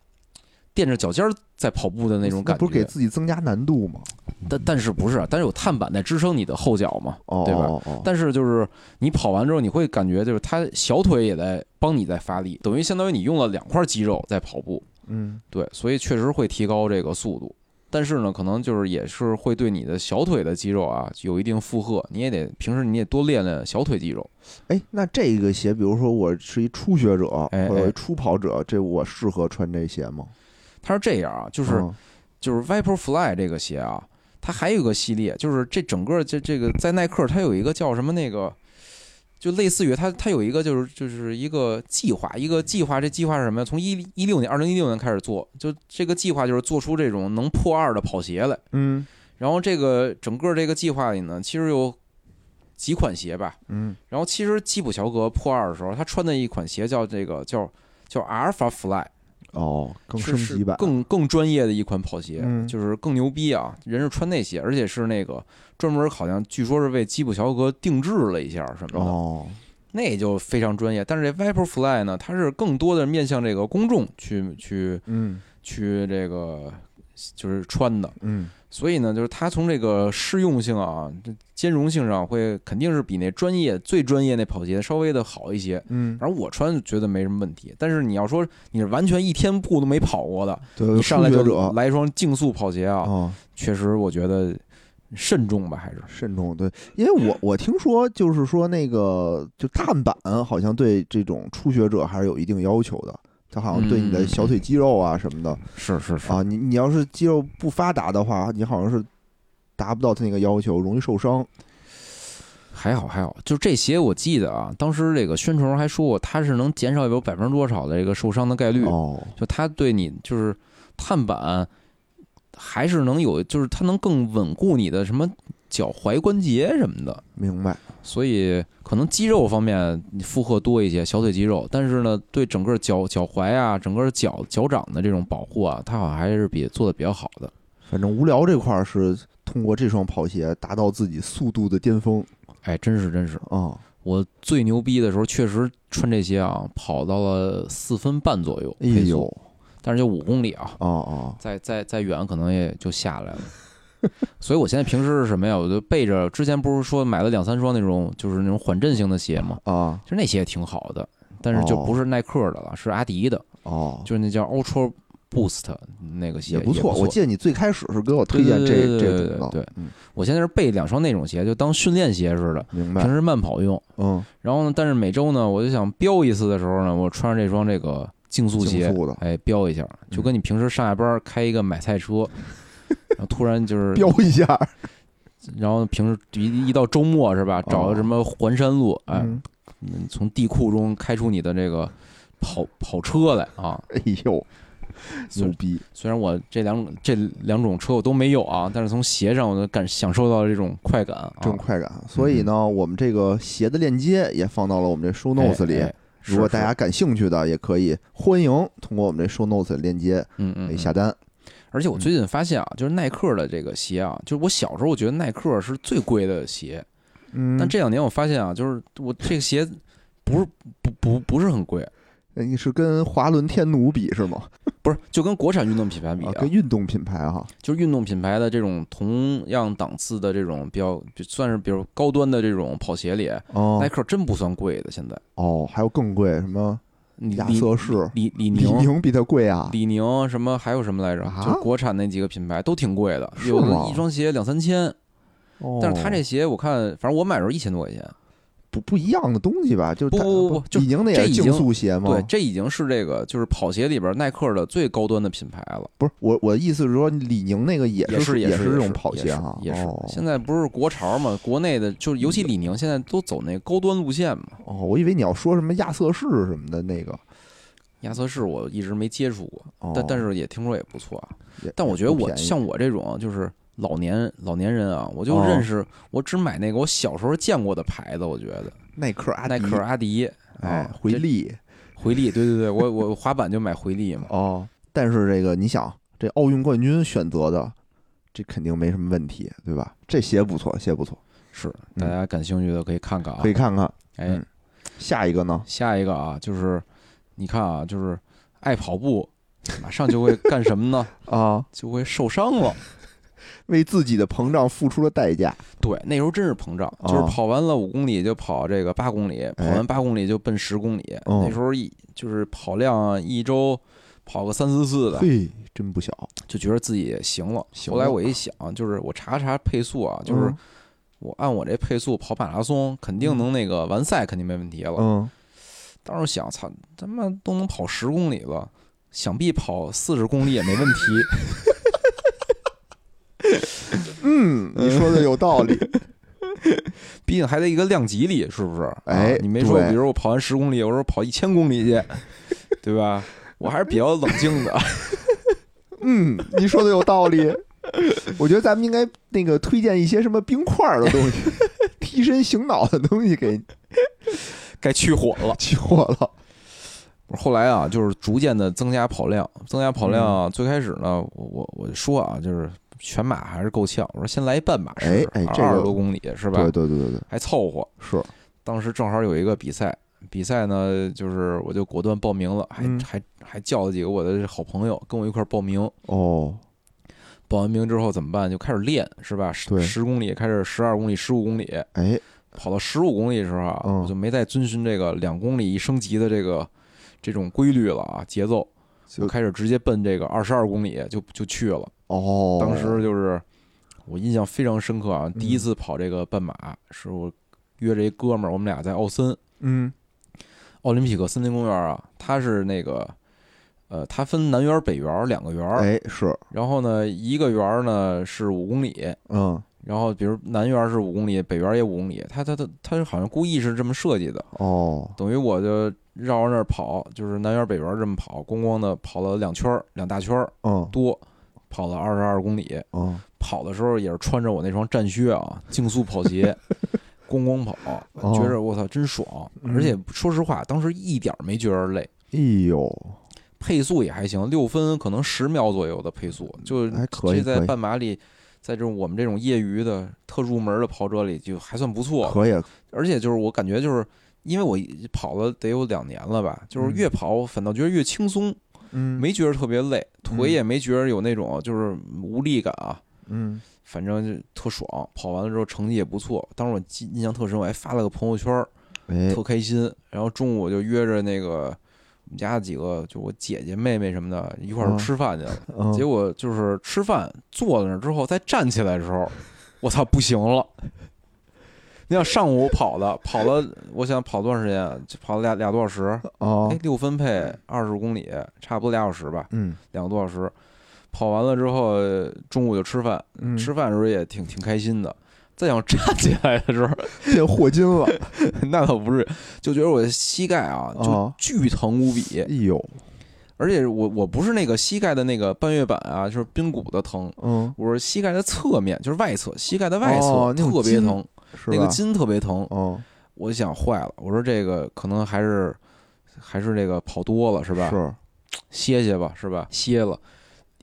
垫着脚尖儿在跑步的那种感觉，不是给自己增加难度吗？但但是不是啊？但是有碳板在支撑你的后脚嘛，哦，对吧但是就是你跑完之后，你会感觉就是它小腿也在帮你在发力，等于相当于你用了两块肌肉在跑步，嗯对，所以确实会提高这个速度。但是呢，可能就是也是会对你的小腿的肌肉啊有一定负荷，你也得平时你也多练练小腿肌肉。哎，那这个鞋，比如说我是一初学者或者一初跑者，这我适合穿这鞋吗？它是这样啊，就是、嗯就是 Vaporfly 这个鞋啊，它还有一个系列，就是这整个这这个在耐克它有一个叫什么那个，就类似于它它有一个就是就是一个计划，一个计划，这计划是什么呀？从一一六年二零一六年开始做，就这个计划就是做出这种能破二的跑鞋来。嗯然后这个整个这个计划里呢，其实有几款鞋吧。嗯然后其实基普乔格破二的时候，他穿的一款鞋叫这个叫叫阿尔法 Fly。哦，更升级版，更更专业的一款跑鞋，嗯就是更牛逼啊！人是穿那鞋，而且是那个专门，好像据说是为基普乔格定制了一下什么的，哦，那就非常专业。但是这 Viper Fly 呢，它是更多的面向这个公众去去嗯去这个就是穿的。嗯所以呢，就是它从这个适用性啊、兼容性上，会肯定是比那专业最专业那跑鞋稍微的好一些。嗯，然后我穿觉得没什么问题，但是你要说你是完全一天步都没跑过的，上来就来一双竞速跑鞋啊，啊，确实我觉得慎重吧，还是慎重。对，因为我 [CLEARS THROAT] 我听说就是说那个就碳板好像对这种初学者还是有一定要求的，它好像对你的嗯小腿肌肉啊什么的是是是。啊，你你要是肌肉不发达的话，你好像是达不到它那个要求，容易受伤。还好还好，就这鞋我记得啊，当时这个宣传还说过，它是能减少有百分之多少的这个受伤的概率，哦，就它对你就是碳板还是能有，就是它能更稳固你的什么脚踝关节什么的，明白。所以可能肌肉方面你负荷多一些，小腿肌肉，但是呢，对整个脚脚踝啊，整个脚脚掌的这种保护啊，它好像还是比做的比较好的。反正无聊这块儿是通过这双跑鞋达到自己速度的巅峰哎，真是真是，啊。我最牛逼的时候，确实穿这些啊，跑到了四分半左右哎呦，但是就五公里啊，哦哦，再再再远可能也就下来了。[LAUGHS] 所以我现在平时是什么呀？我就背着之前不是说买了两三双那种就是那种缓震型的鞋嘛，啊其实那鞋也挺好的，但是就不是耐克的了，是阿迪的，哦，就是那叫 Ultra Boost 那个鞋也不错。错。我记得你最开始是给我推荐这这种的，对我现在是备两双那种鞋，就当训练鞋似的，明白平。时慢跑用。嗯，然后呢，但是每周呢，我就想飙一次的时候呢，我穿上这双这个竞速鞋，速的哎，飙一下，就跟你平时上下班开一个买菜车，然后突然就是飙一下，然后平时一一到周末是吧，找个什么环山路，哎，从地库中开出你的这个跑跑车来啊！哎呦，[LAUGHS] 牛逼！虽然我这两这两种车我都没有啊，但是从鞋上我能感享受到了这种快感啊！这种快感。所以呢，我们这个鞋的链接也放到了我们这 show 哎 notes 里。哎如果大家感兴趣的，也可以欢迎通过我们这 show notes 的链接嗯嗯下单。而且我最近发现啊，就是耐克的这个鞋啊，就是我小时候我觉得耐克是最贵的鞋，嗯，但这两年我发现啊，就是我这个鞋不是不不不是很贵，哎你是跟华伦天奴比是吗？[LAUGHS] 不是就跟国产运动品牌比啊，啊跟，运动品牌哈。就是运动品牌的这种同样档次的这种比较就算是比如高端的这种跑鞋里，哦耐克真不算贵的。现在哦，还有更贵，什么亚李李瑟士、李李李宁。比它贵啊？李宁什么还有什么来着？啊就国产那几个品牌都挺贵的，有的一双鞋两三千。哦但是他这鞋我看，反正我买的时候一千多块钱。不不一样的东西吧？就不不不不就李宁那也是竞速鞋吗？对，这已经是这个就是跑鞋里边耐克的最高端的品牌了，不是我我的意思是说，李宁那个也是也是是这种跑鞋哈，也是。也是哦现在不是国潮嘛，国内的就是尤其李宁现在都走那高端路线嘛。哦，我以为你要说什么亚瑟士什么的那个，亚瑟士我一直没接触过，哦、但但是也听说也不错啊。但我觉得我像我这种就是老年老年人啊，我就哦认识我只买那个我小时候见过的牌子，我觉得耐克、阿迪、耐克、阿迪，哎啊，回力回力，对对对，我我滑板就买回力嘛。哦。但是这个你想，这奥运冠军选择的，这肯定没什么问题，对吧？这鞋不错，鞋不错，是，大家感兴趣的可以看看啊。可以看看。哎嗯，下一个呢？下一个啊，就是你看啊，就是爱跑步，马上就会干什么呢？[LAUGHS] 啊，就会受伤了。为自己的膨胀付出了代价。对，那时候真是膨胀，哦就是跑完了五公里就跑这个八公里，跑完八公里就奔十公里。哦那时候一就是跑量一周跑个三四次的，嘿，真不小。就觉得自己行了。行了后来我一想，就是我查查配速啊，就是嗯我按我这配速跑马拉松，肯定能那个完赛，肯定没问题了。嗯，当时想，操，他妈都能跑十公里了，想必跑四十公里也没问题。[LAUGHS] 嗯，你说的有道理。[LAUGHS] 毕竟还在一个量级里，是不是？哎啊你没说，比如我跑完十公里，我说跑一千公里去，[LAUGHS] 对吧？我还是比较冷静的。嗯，你说的有道理。我觉得咱们应该那个推荐一些什么冰块的东西，提神醒脑的东西给该去火了。去火了。后来啊，就是逐渐的增加跑量，增加跑量。最开始呢，我我我就说啊，就是全马还是够呛。我说先来一半马哎哎这个二十多公里是吧？对对对对对，还凑合。是当时正好有一个比赛，比赛呢，就是我就果断报名了，还嗯还还叫了几个我的好朋友跟我一块儿报名。哦，报完名之后怎么办？就开始练，是吧？对十十公里开始，十二公里，十五公里，哎，跑到十五公里的时候啊，嗯我就没再遵循这个两公里一升级的这个这种规律了啊，节奏，就开始直接奔这个二十二公里就就去了。哦，当时就是我印象非常深刻啊，第一嗯次跑这个半马是我约着一哥们儿，我们俩在奥森。嗯。奥林匹克森林公园啊，它是那个。呃，它分南园、北园两个园儿，哎是，然后呢，一个园儿呢是五公里，嗯。然后比如南园是五公里，北园也五公里，它它它它好像故意是这么设计的，哦，等于我就绕着那儿跑，就是南园北园这么跑，咣咣的跑了两圈儿，两大圈儿嗯。多，跑了二十二公里。嗯。跑的时候也是穿着我那双战靴啊，[LAUGHS] 竞速跑鞋，[LAUGHS] 咣咣跑，哦。觉着我操真爽，嗯。而且说实话，当时一点儿没觉着累。哎呦，配速也还行，六分可能十秒左右的配速，就还可以这在半马里，在这种我们这种业余的特入门的跑者里就还算不错。可以，而且就是我感觉就是因为我跑了得有两年了吧，就是越跑反倒觉得越轻松，嗯没觉得特别累，腿也没觉得有那种就是无力感啊，嗯反正就特爽。跑完了之后成绩也不错，当时我记印象特深，我还发了个朋友圈特开心。然后中午我就约着那个我们家几个就我姐姐妹妹什么的一块儿嗯吃饭去了。嗯结果就是吃饭坐在那儿之后，再站起来的时候，我操，不行了。你想上午跑的，跑了，我想跑多长时间啊？就跑了俩俩多小时，哦哎，六分配二十公里，差不多俩小时吧，嗯两个多小时。跑完了之后，中午就吃饭，嗯吃饭的时候也挺挺开心的。再想站起来的时候，[LAUGHS] 变霍金了，[LAUGHS] 那倒不是，就觉得我的膝盖啊，就哦巨疼无比。哎呦，而且我我不是那个膝盖的那个半月板啊，就是髌骨的疼，嗯我是膝盖的侧面，就是外侧，膝盖的外侧、特别疼，那个筋特别疼。哦我就想坏了，我说这个可能还是还是这个跑多了是吧？是歇歇吧是吧？歇了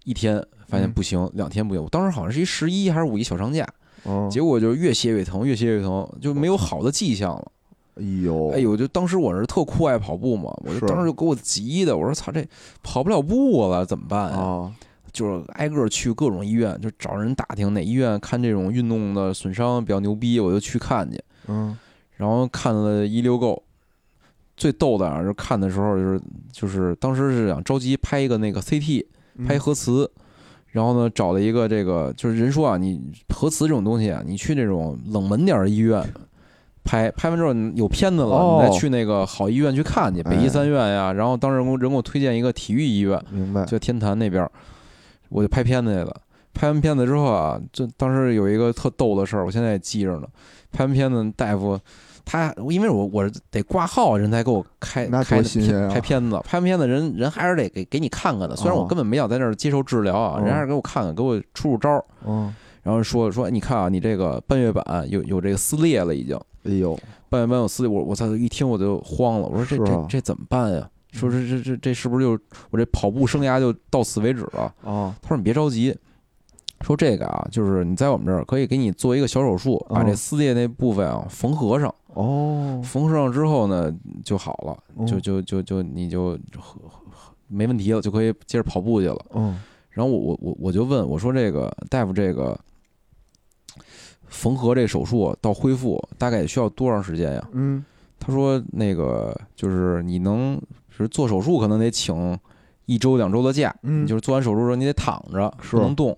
一天，发现嗯不行，两天不行。我当时好像是一十一还是五一小长假，嗯，结果就越歇越疼，越歇越疼，就没有好的迹象了。哎呦哎呦，就当时我是特酷爱跑步嘛，我就当时就给我急的，我说操，这跑不了步了，怎么办呀？啊就是挨个去各种医院，就找人打听哪医院看这种运动的损伤比较牛逼，我就去看去。嗯然后看了一溜够，最逗的啊，就是看的时候就是就是当时是想着急拍一个那个 CT，嗯拍核磁。然后呢，找了一个这个，就是人说啊，你核磁这种东西啊，你去那种冷门点儿的医院拍，拍完之后你有片子了，哦你再去那个好医院去看去，北医哎三院呀。然后当时人给我推荐一个体育医院，明白就天坛那边儿，我就拍片子去了。拍完片子之后啊，就当时有一个特逗的事儿，我现在也记着呢。拍完片子，大夫他因为我我是得挂号，人才给我开开拍片子。拍完片子，人人还是得给给你看看的。虽然我哦根本没想在那儿接受治疗啊，哦人还是给我看看，给我出出招儿。嗯然后说说，哎你看啊，你这个半月板有有这个撕裂了，已经哎呦半月板有撕裂。我我操，一听我就慌了，我说这啊这这怎么办呀？说这这这这是不是就我这跑步生涯就到此为止了？啊他说你别着急，说这个啊，就是你在我们这儿可以给你做一个小手术，把这嗯撕裂那部分啊缝合上，哦缝合上之后呢就好了，嗯就就就就你就没问题了，就可以接着跑步去了。嗯然后我我我我就问我说这个大夫这个缝合这手术到恢复大概需要多长时间呀？嗯他说那个就是你能就是做手术可能得请一周两周的假，嗯就是做完手术之后你得躺着是不能动，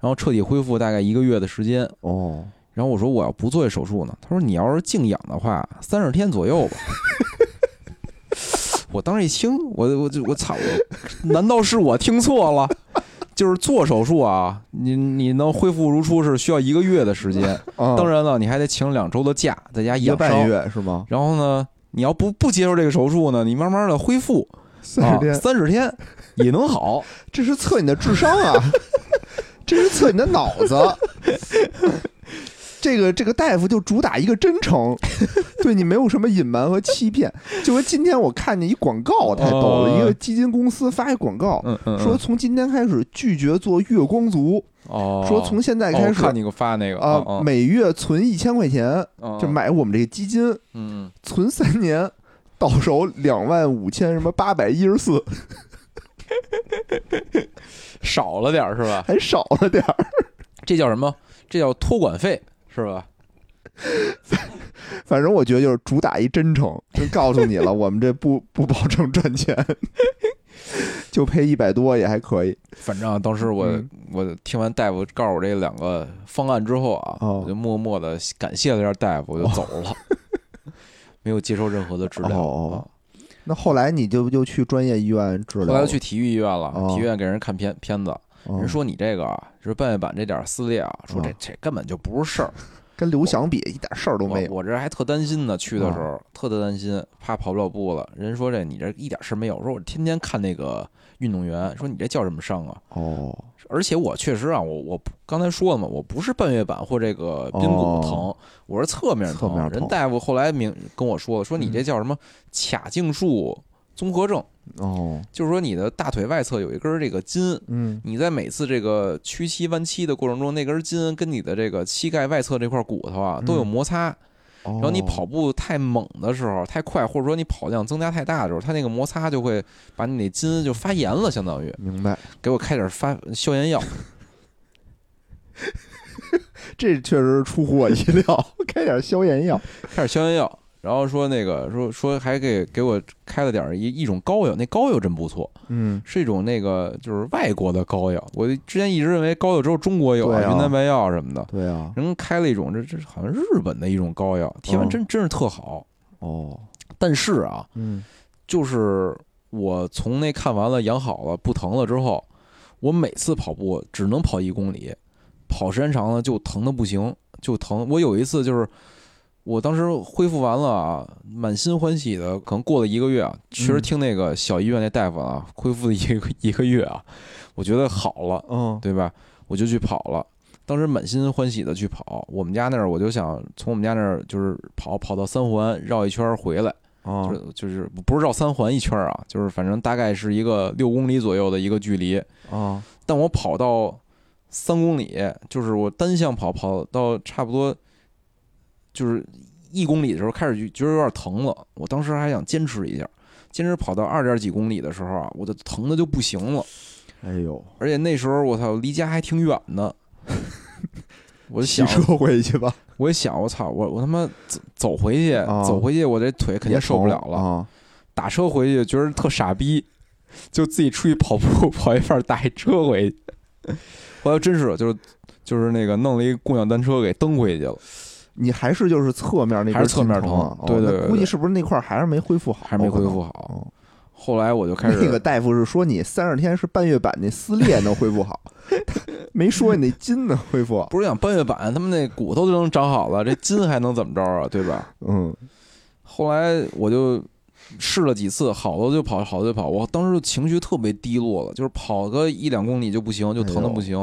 然后彻底恢复大概一个月的时间。哦然后我说我要不做这手术呢，他说你要是静养的话，三十天左右吧。[LAUGHS] 我当时一听，我我就我操，我难道是我听错了？就是做手术啊，你你能恢复如初是需要一个月的时间，啊当然了，你还得请两周的假，在家一个半。月是吗？然后呢，你要不不接受这个手术呢，你慢慢的恢复啊三十，天，三十天也能好。[LAUGHS] 这是测你的智商啊，[LAUGHS] 这是测你的脑子。[LAUGHS] 这个这个大夫就主打一个真诚，对你没有什么隐瞒和欺骗。就跟今天我看见一广告太逗了，哦一个基金公司发一广告，说从今天开始拒绝做月光族，哦，说从现在哦开始我看你给我发那个啊哦每月存一千块钱，哦就买我们这个基金，嗯存三年，到手两万五千什么八百一十四，[LAUGHS] 少了点儿是吧？还少了点儿。[LAUGHS] 这叫什么？这叫托管费是吧？[LAUGHS] 反正我觉得就是主打一真诚，就告诉你了，我们这不不保证赚钱，就赔一百多也还可以。反正啊当时我、嗯。我听完大夫告诉我这两个方案之后啊，哦。我就默默的感谢了一下大夫，我就走了，[LAUGHS] 没有接受任何的治疗。那后来你就就去专业医院治疗，后来去体育医院了，哦。体育院给人看片片子，哦。人说你这个啊，就是半月板这点撕裂啊，说这哦这根本就不是事儿。跟刘翔比一点事儿都没有。我我这还特担心呢，去的时候、特特担心，怕跑不了步了。人说这你这一点事儿没有，说我天天看那个运动员，说你这叫什么伤啊？哦。而且我确实啊，我我刚才说了嘛，我不是半月板或这个髌骨疼，我是侧面疼人大夫后来明跟我说了，说你这嗯叫什么髂胫束综合症，哦，就是说你的大腿外侧有一根这个筋。嗯。你在每次这个屈膝弯膝的过程中，那根筋跟你的这个膝盖外侧这块骨头啊都有嗯摩擦，然然后你跑步太猛的时候，太快，或者说你跑量增加太大的时候，它那个摩擦就会把你那筋就发炎了，相当于明白，给我开点发消炎药。[LAUGHS] 这确实是出乎我意料，[LAUGHS] 开点消炎药。开点消炎药，然后说那个说说还给给我开了点儿一一种膏药，那膏药真不错，嗯，是一种那个就是外国的膏药。我之前一直认为膏药只有中国有云南白药什么的，对啊，人开了一种这这好像日本的一种膏药，贴完嗯真真是特好。哦，但是啊，嗯就是我从那看完了养好了不疼了之后，我每次跑步只能跑一公里，跑时间长了就疼的不行，就疼。我有一次就是，我当时恢复完了啊，满心欢喜的，可能过了一个月啊，确实嗯听那个小医院那大夫啊，恢复了一个一个月啊，我觉得好了，嗯对吧？我就去跑了。当时满心欢喜的去跑，我们家那儿我就想从我们家那儿就是跑跑到三环绕一圈儿回来，哦就是就是不是绕三环一圈儿啊，就是反正大概是一个六公里左右的一个距离。哦但我跑到三公里，就是我单向跑跑到差不多就是一公里的时候，开始就觉得有点疼了。我当时还想坚持一下，坚持跑到二点几公里的时候啊，我就疼的就不行了。哎呦，而且那时候我操，离家还挺远的。[LAUGHS] 我就想，骑车回去吧，我一想，我操，我我他妈走走回去，啊走回去，我这腿肯定受不了了。啊。打车回去觉得特傻逼，就自己出去跑步，[LAUGHS] 跑一半儿打一车回去。后来真是就是就是那个弄了一共享单车给蹬回去了，你还是就是侧面那边还是侧面疼对对对哦估计是不是那块儿还是没恢复好？还是没恢复好。哦后来我就开始那个大夫是说你三十天是半月板那撕裂能恢复好，[LAUGHS] 没说你那筋能恢复好。不是讲半月板，他们那骨头都能长好了，这筋还能怎么着啊？对吧？嗯后来我就试了几次，好了就跑，好了就跑。我当时就情绪特别低落了，就是跑个一两公里就不行，就疼的不行。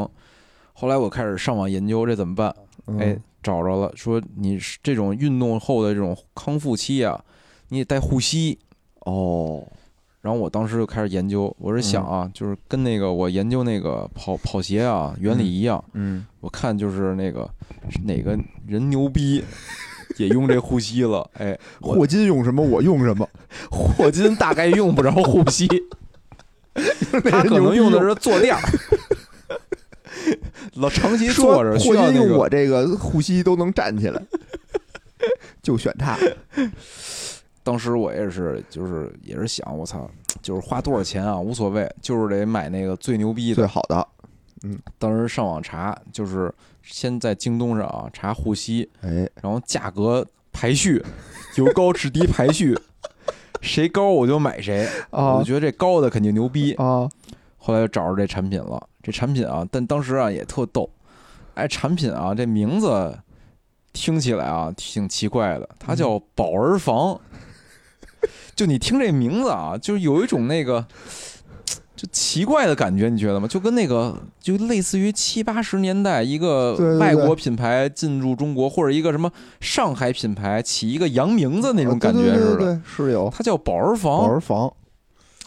后来我开始上网研究这怎么办，嗯哎，找着了，说你是这种运动后的这种康复期啊，你得带护膝。哦，然后我当时就开始研究，我是想啊，就是跟那个我研究那个跑跑鞋啊原理一样，嗯我看就是那个是哪个人牛逼，[LAUGHS] 也用这护膝了，哎，霍金用什么我用什么，霍金大概用不着护膝，[LAUGHS] 他可能用的是坐垫儿。[LAUGHS] 老长期坐着，需霍金用我这个护膝都能站起来，就选他。[LAUGHS] 当时我也是，就是也是想，我操，就是花多少钱啊无所谓，就是得买那个最牛逼的。最好的，嗯当时上网查，就是先在京东上啊查护膝，哎，然后价格排序，由高至低排序，谁高我就买谁。啊我觉得这高的肯定牛逼。啊，后来就找着这产品了，这产品啊，但当时啊也特逗，哎，产品啊这名字听起来啊挺奇怪的，它叫宝儿房。就你听这名字啊，就是有一种那个就奇怪的感觉，你觉得吗？就跟那个就类似于七八十年代一个外国品牌进入中国，或者一个什么上海品牌起一个洋名字那种感觉似的。对，是有它叫宝儿房。宝儿房，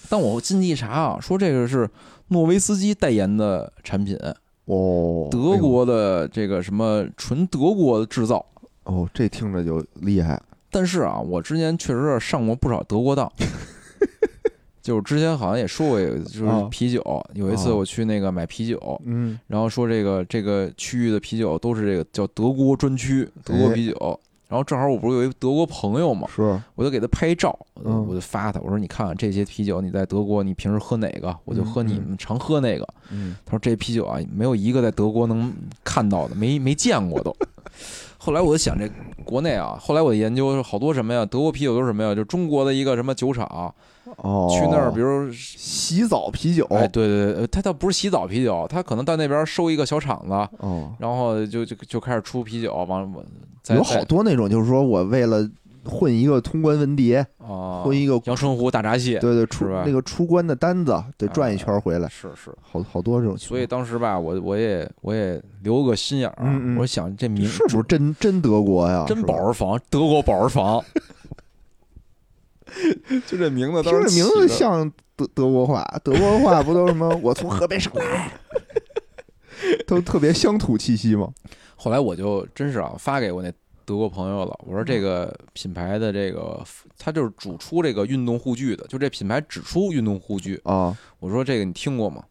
但我进去一查啊，说这个是诺维斯基代言的产品，哦，德国的这个什么纯德国制造。哦，这听着就厉害，但是啊，我之前确实是上过不少德国当。[LAUGHS] 就是之前好像也说过，就是啊啤酒。有一次啊我去那个买啤酒，嗯然后说这个这个区域的啤酒都是这个叫德国专区，德国哎啤酒。然后正好我不是有一德国朋友嘛，是我就给他拍照，我就嗯我就发他，我说你看看这些啤酒，你在德国你平时喝哪个？我就喝你嗯们常喝那个。嗯他说这啤酒啊，没有一个在德国能看到的，没没见过都。[LAUGHS] 后来我就想，这国内啊，后来我研究好多什么呀，德国啤酒都是什么呀？就中国的一个什么酒厂，哦，去那儿，比如洗澡啤酒，哎，对对对，他倒不是洗澡啤酒，他可能到那边收一个小厂子，哦，然后就就就开始出啤酒，往往再有好多那种，就是说我为了混一个通关文牒，啊，混一个阳澄湖大闸蟹，对对出那个出关的单子得转一圈回来，是是，好好多这种情况。所以当时吧，我我也我也留个心眼儿，我想这名是不是真真德国呀？真是吧保着房，德国保儿房，[LAUGHS] 就这名字听着名字像德德国话，德国话不都什么 [LAUGHS] 我从河北省来，[LAUGHS] 都特别乡土气息嘛？后来我就真是啊，发给我那德国朋友了，我说嗯这个品牌的这个，他就是主出这个运动护具的，就这品牌只出运动护具。啊，我说这个你听过吗？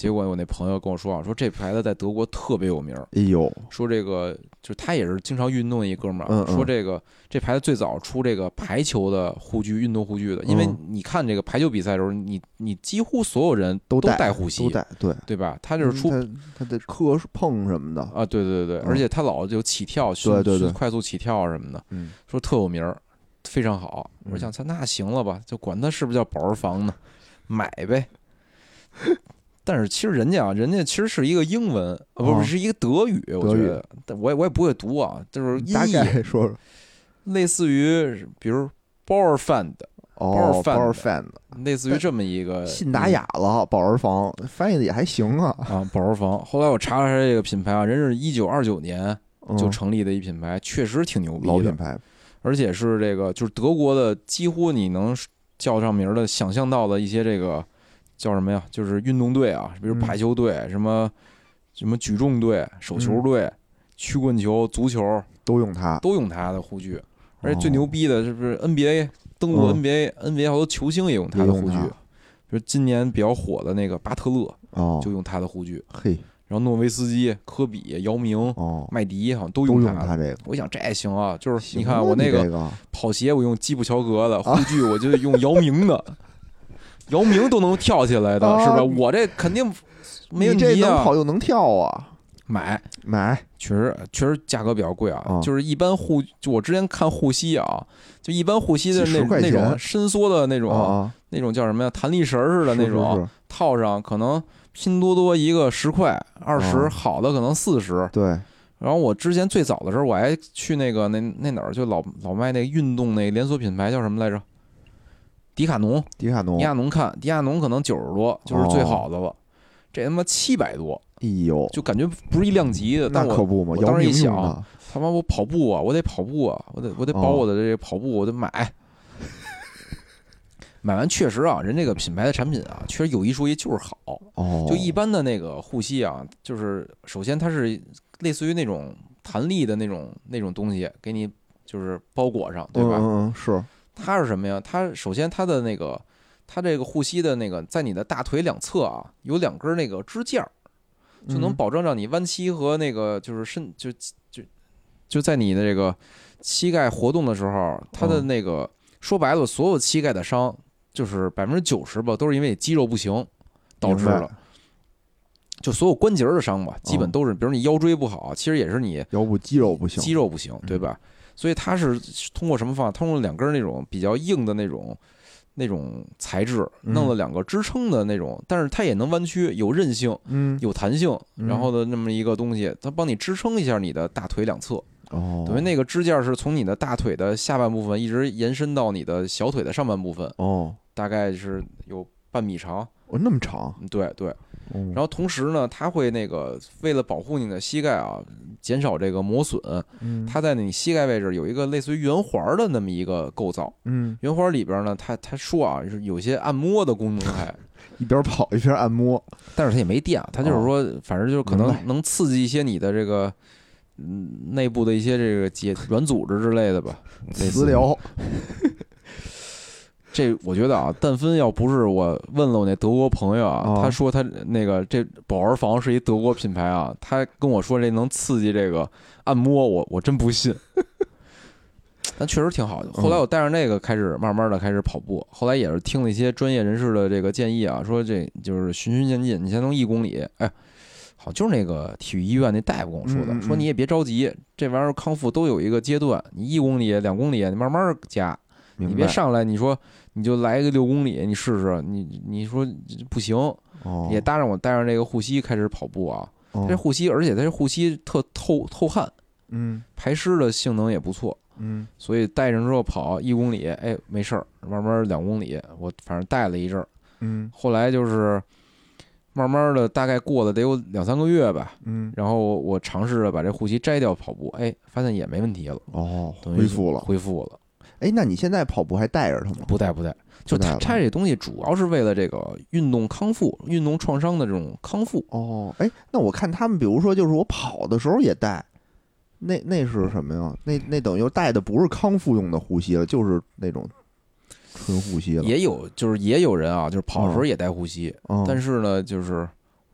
结果我那朋友跟我说啊，说这牌子在德国特别有名儿，哎呦，说这个就他也是经常运动的一哥们儿说这个这牌子最早出这个排球的护具、运动护具的，因为嗯。你看这个排球比赛的时候，你你几乎所有人都带带护膝，都带，对，对吧？他就是出他他得磕碰什么的，啊，对对对，嗯。而且他老就起跳，迅对对。对快速起跳什么的，嗯，说特有名儿，非常好。我嗯想，他，那行了吧，就管他是不是叫保儿房呢，买呗。但是其实人家啊，人家其实是一个英文，啊不哦。是是一个德语，我觉得，但我也我也不会读啊，就是音大译，概说说。类似于比如 b o r f a n d 哦 fan 的，类似于这么一个信达雅了，保儿房翻译的也还行啊，啊保儿房。后来我查了查这个品牌啊，人是一九二九年就嗯成立的一品牌，确实挺牛逼的。老品。牌，而且是这个就是德国的，几乎你能叫上名儿的、想象到的一些这个叫什么呀？就是运动队啊，比如嗯排球队、什么什么举重队、手球队、曲棍球、足球都用它，都用它的护具。而且最哦牛逼的是不是 NBA 登陆嗯 NBA，NBA 好多球星也用它的护具，也用它比如今年比较火的那个巴特勒哦，就用它的护具，嘿，然后诺维斯基、科比、姚明、哦，麦迪好像都都用它的。用它这个。我想这也行啊，就是你看啊我那个跑鞋我用基普乔格的，护具我就用姚明的，[LAUGHS] 姚明都能跳起来的，啊是吧？我这肯定没问你这能跑。又能跳啊，买买确实确实价格比较贵啊，啊就是一般护，就我之前看护膝啊，就一般护膝的那那种伸缩的那种、那种叫什么呀？弹力绳似的那种，是套上可能拼多多一个十块二十、啊好的可能四十。对，然后我之前最早的时候，我还去那个那那哪儿，就老老卖那个运动那连锁品牌叫什么来着？迪卡侬，迪卡侬迪，卡侬看，迪卡侬可能九十多就是最好的了，这他妈七百多，哎呦，就感觉不是一量级的。那但我可不嘛，我当时一想，他妈我跑步啊，我得跑步啊，我得我得保哦我的这个跑步，我得买。[LAUGHS] 买完确实啊，人这个品牌的产品啊，确实有一说一就是好。哦，就一般的那个护膝啊，就是首先它是类似于那种弹力的那种那种东西，给你就是包裹上，对吧？嗯嗯嗯，是，它是什么呀？它首先它的那个，它这个护膝的那个，在你的大腿两侧啊，有两根那个支架儿，就能嗯保证让你弯膝和那个就是身就就就在你的这个膝盖活动的时候，它的嗯那个说白了，所有膝盖的伤就是百分之九十吧，都是因为你肌肉不行导致的。就所有关节儿的伤吧，基本嗯都是，比如你腰椎不好，其实也是你腰部肌肉不行，肌肉不行，对吧？所以它是通过什么方法？通过两根那种比较硬的那种那种材质，嗯弄了两个支撑的那种，但是它也能弯曲，有韧性，嗯，有弹性，嗯然后的那么一个东西，它帮你支撑一下你的大腿两侧。哦，等于那个支架是从你的大腿的下半部分一直延伸到你的小腿的上半部分，哦，大概是有半米长。哦那么长，嗯对对，然然后同时呢，它会那个为了保护你的膝盖啊，减少这个磨损，嗯，它在你膝盖位置有一个类似于圆环的那么一个构造。嗯圆环里边呢，它它说啊，是有些按摩的功能还，[LAUGHS] 一边跑一边按摩，但是它也没电啊，它就是说，反正就是可能能刺激一些你的这个嗯内部的一些这个结软组织之类的吧。[LAUGHS] 类似私聊，这我觉得啊，但分要不是我问了我那德国朋友啊，哦他说他那个这保儿房是一德国品牌啊，他跟我说这能刺激这个按摩，我我真不信。[LAUGHS] 但确实挺好的。后来我带上那个开始慢慢的开始跑步，后来也是听了一些专业人士的这个建议啊，说这就是循序渐进，你先从一公里，哎，好，就是那个体育医院那大夫跟我说的，说你也别着急，这玩意儿康复都有一个阶段，你一公里、两公里，你慢慢加，你别上来你说你就来个六公里，你试试，你你说不行，哦，也搭上我带上这个护膝开始跑步啊，哦这护膝，而且它这护膝特透透汗，嗯排湿的性能也不错。嗯所以带上之后跑一公里，哎，没事儿，慢慢两公里，我反正带了一阵儿。嗯后来就是慢慢的，大概过了得有两三个月吧，嗯，然后我尝试着把这护膝摘掉跑步，哎，发现也没问题了，哦，恢复了。恢复了，哎，那你现在跑步还带着它吗？不带不带。就它拆这东西主要是为了这个运动康复、运动创伤的这种康复。哦，哎，那我看他们，比如说，就是我跑的时候也带，那那是什么呀？那那等于带的不是康复用的呼吸了，就是那种纯呼吸了。也有就是也有人啊，就是跑的时候嗯也带呼吸，嗯，但是呢，就是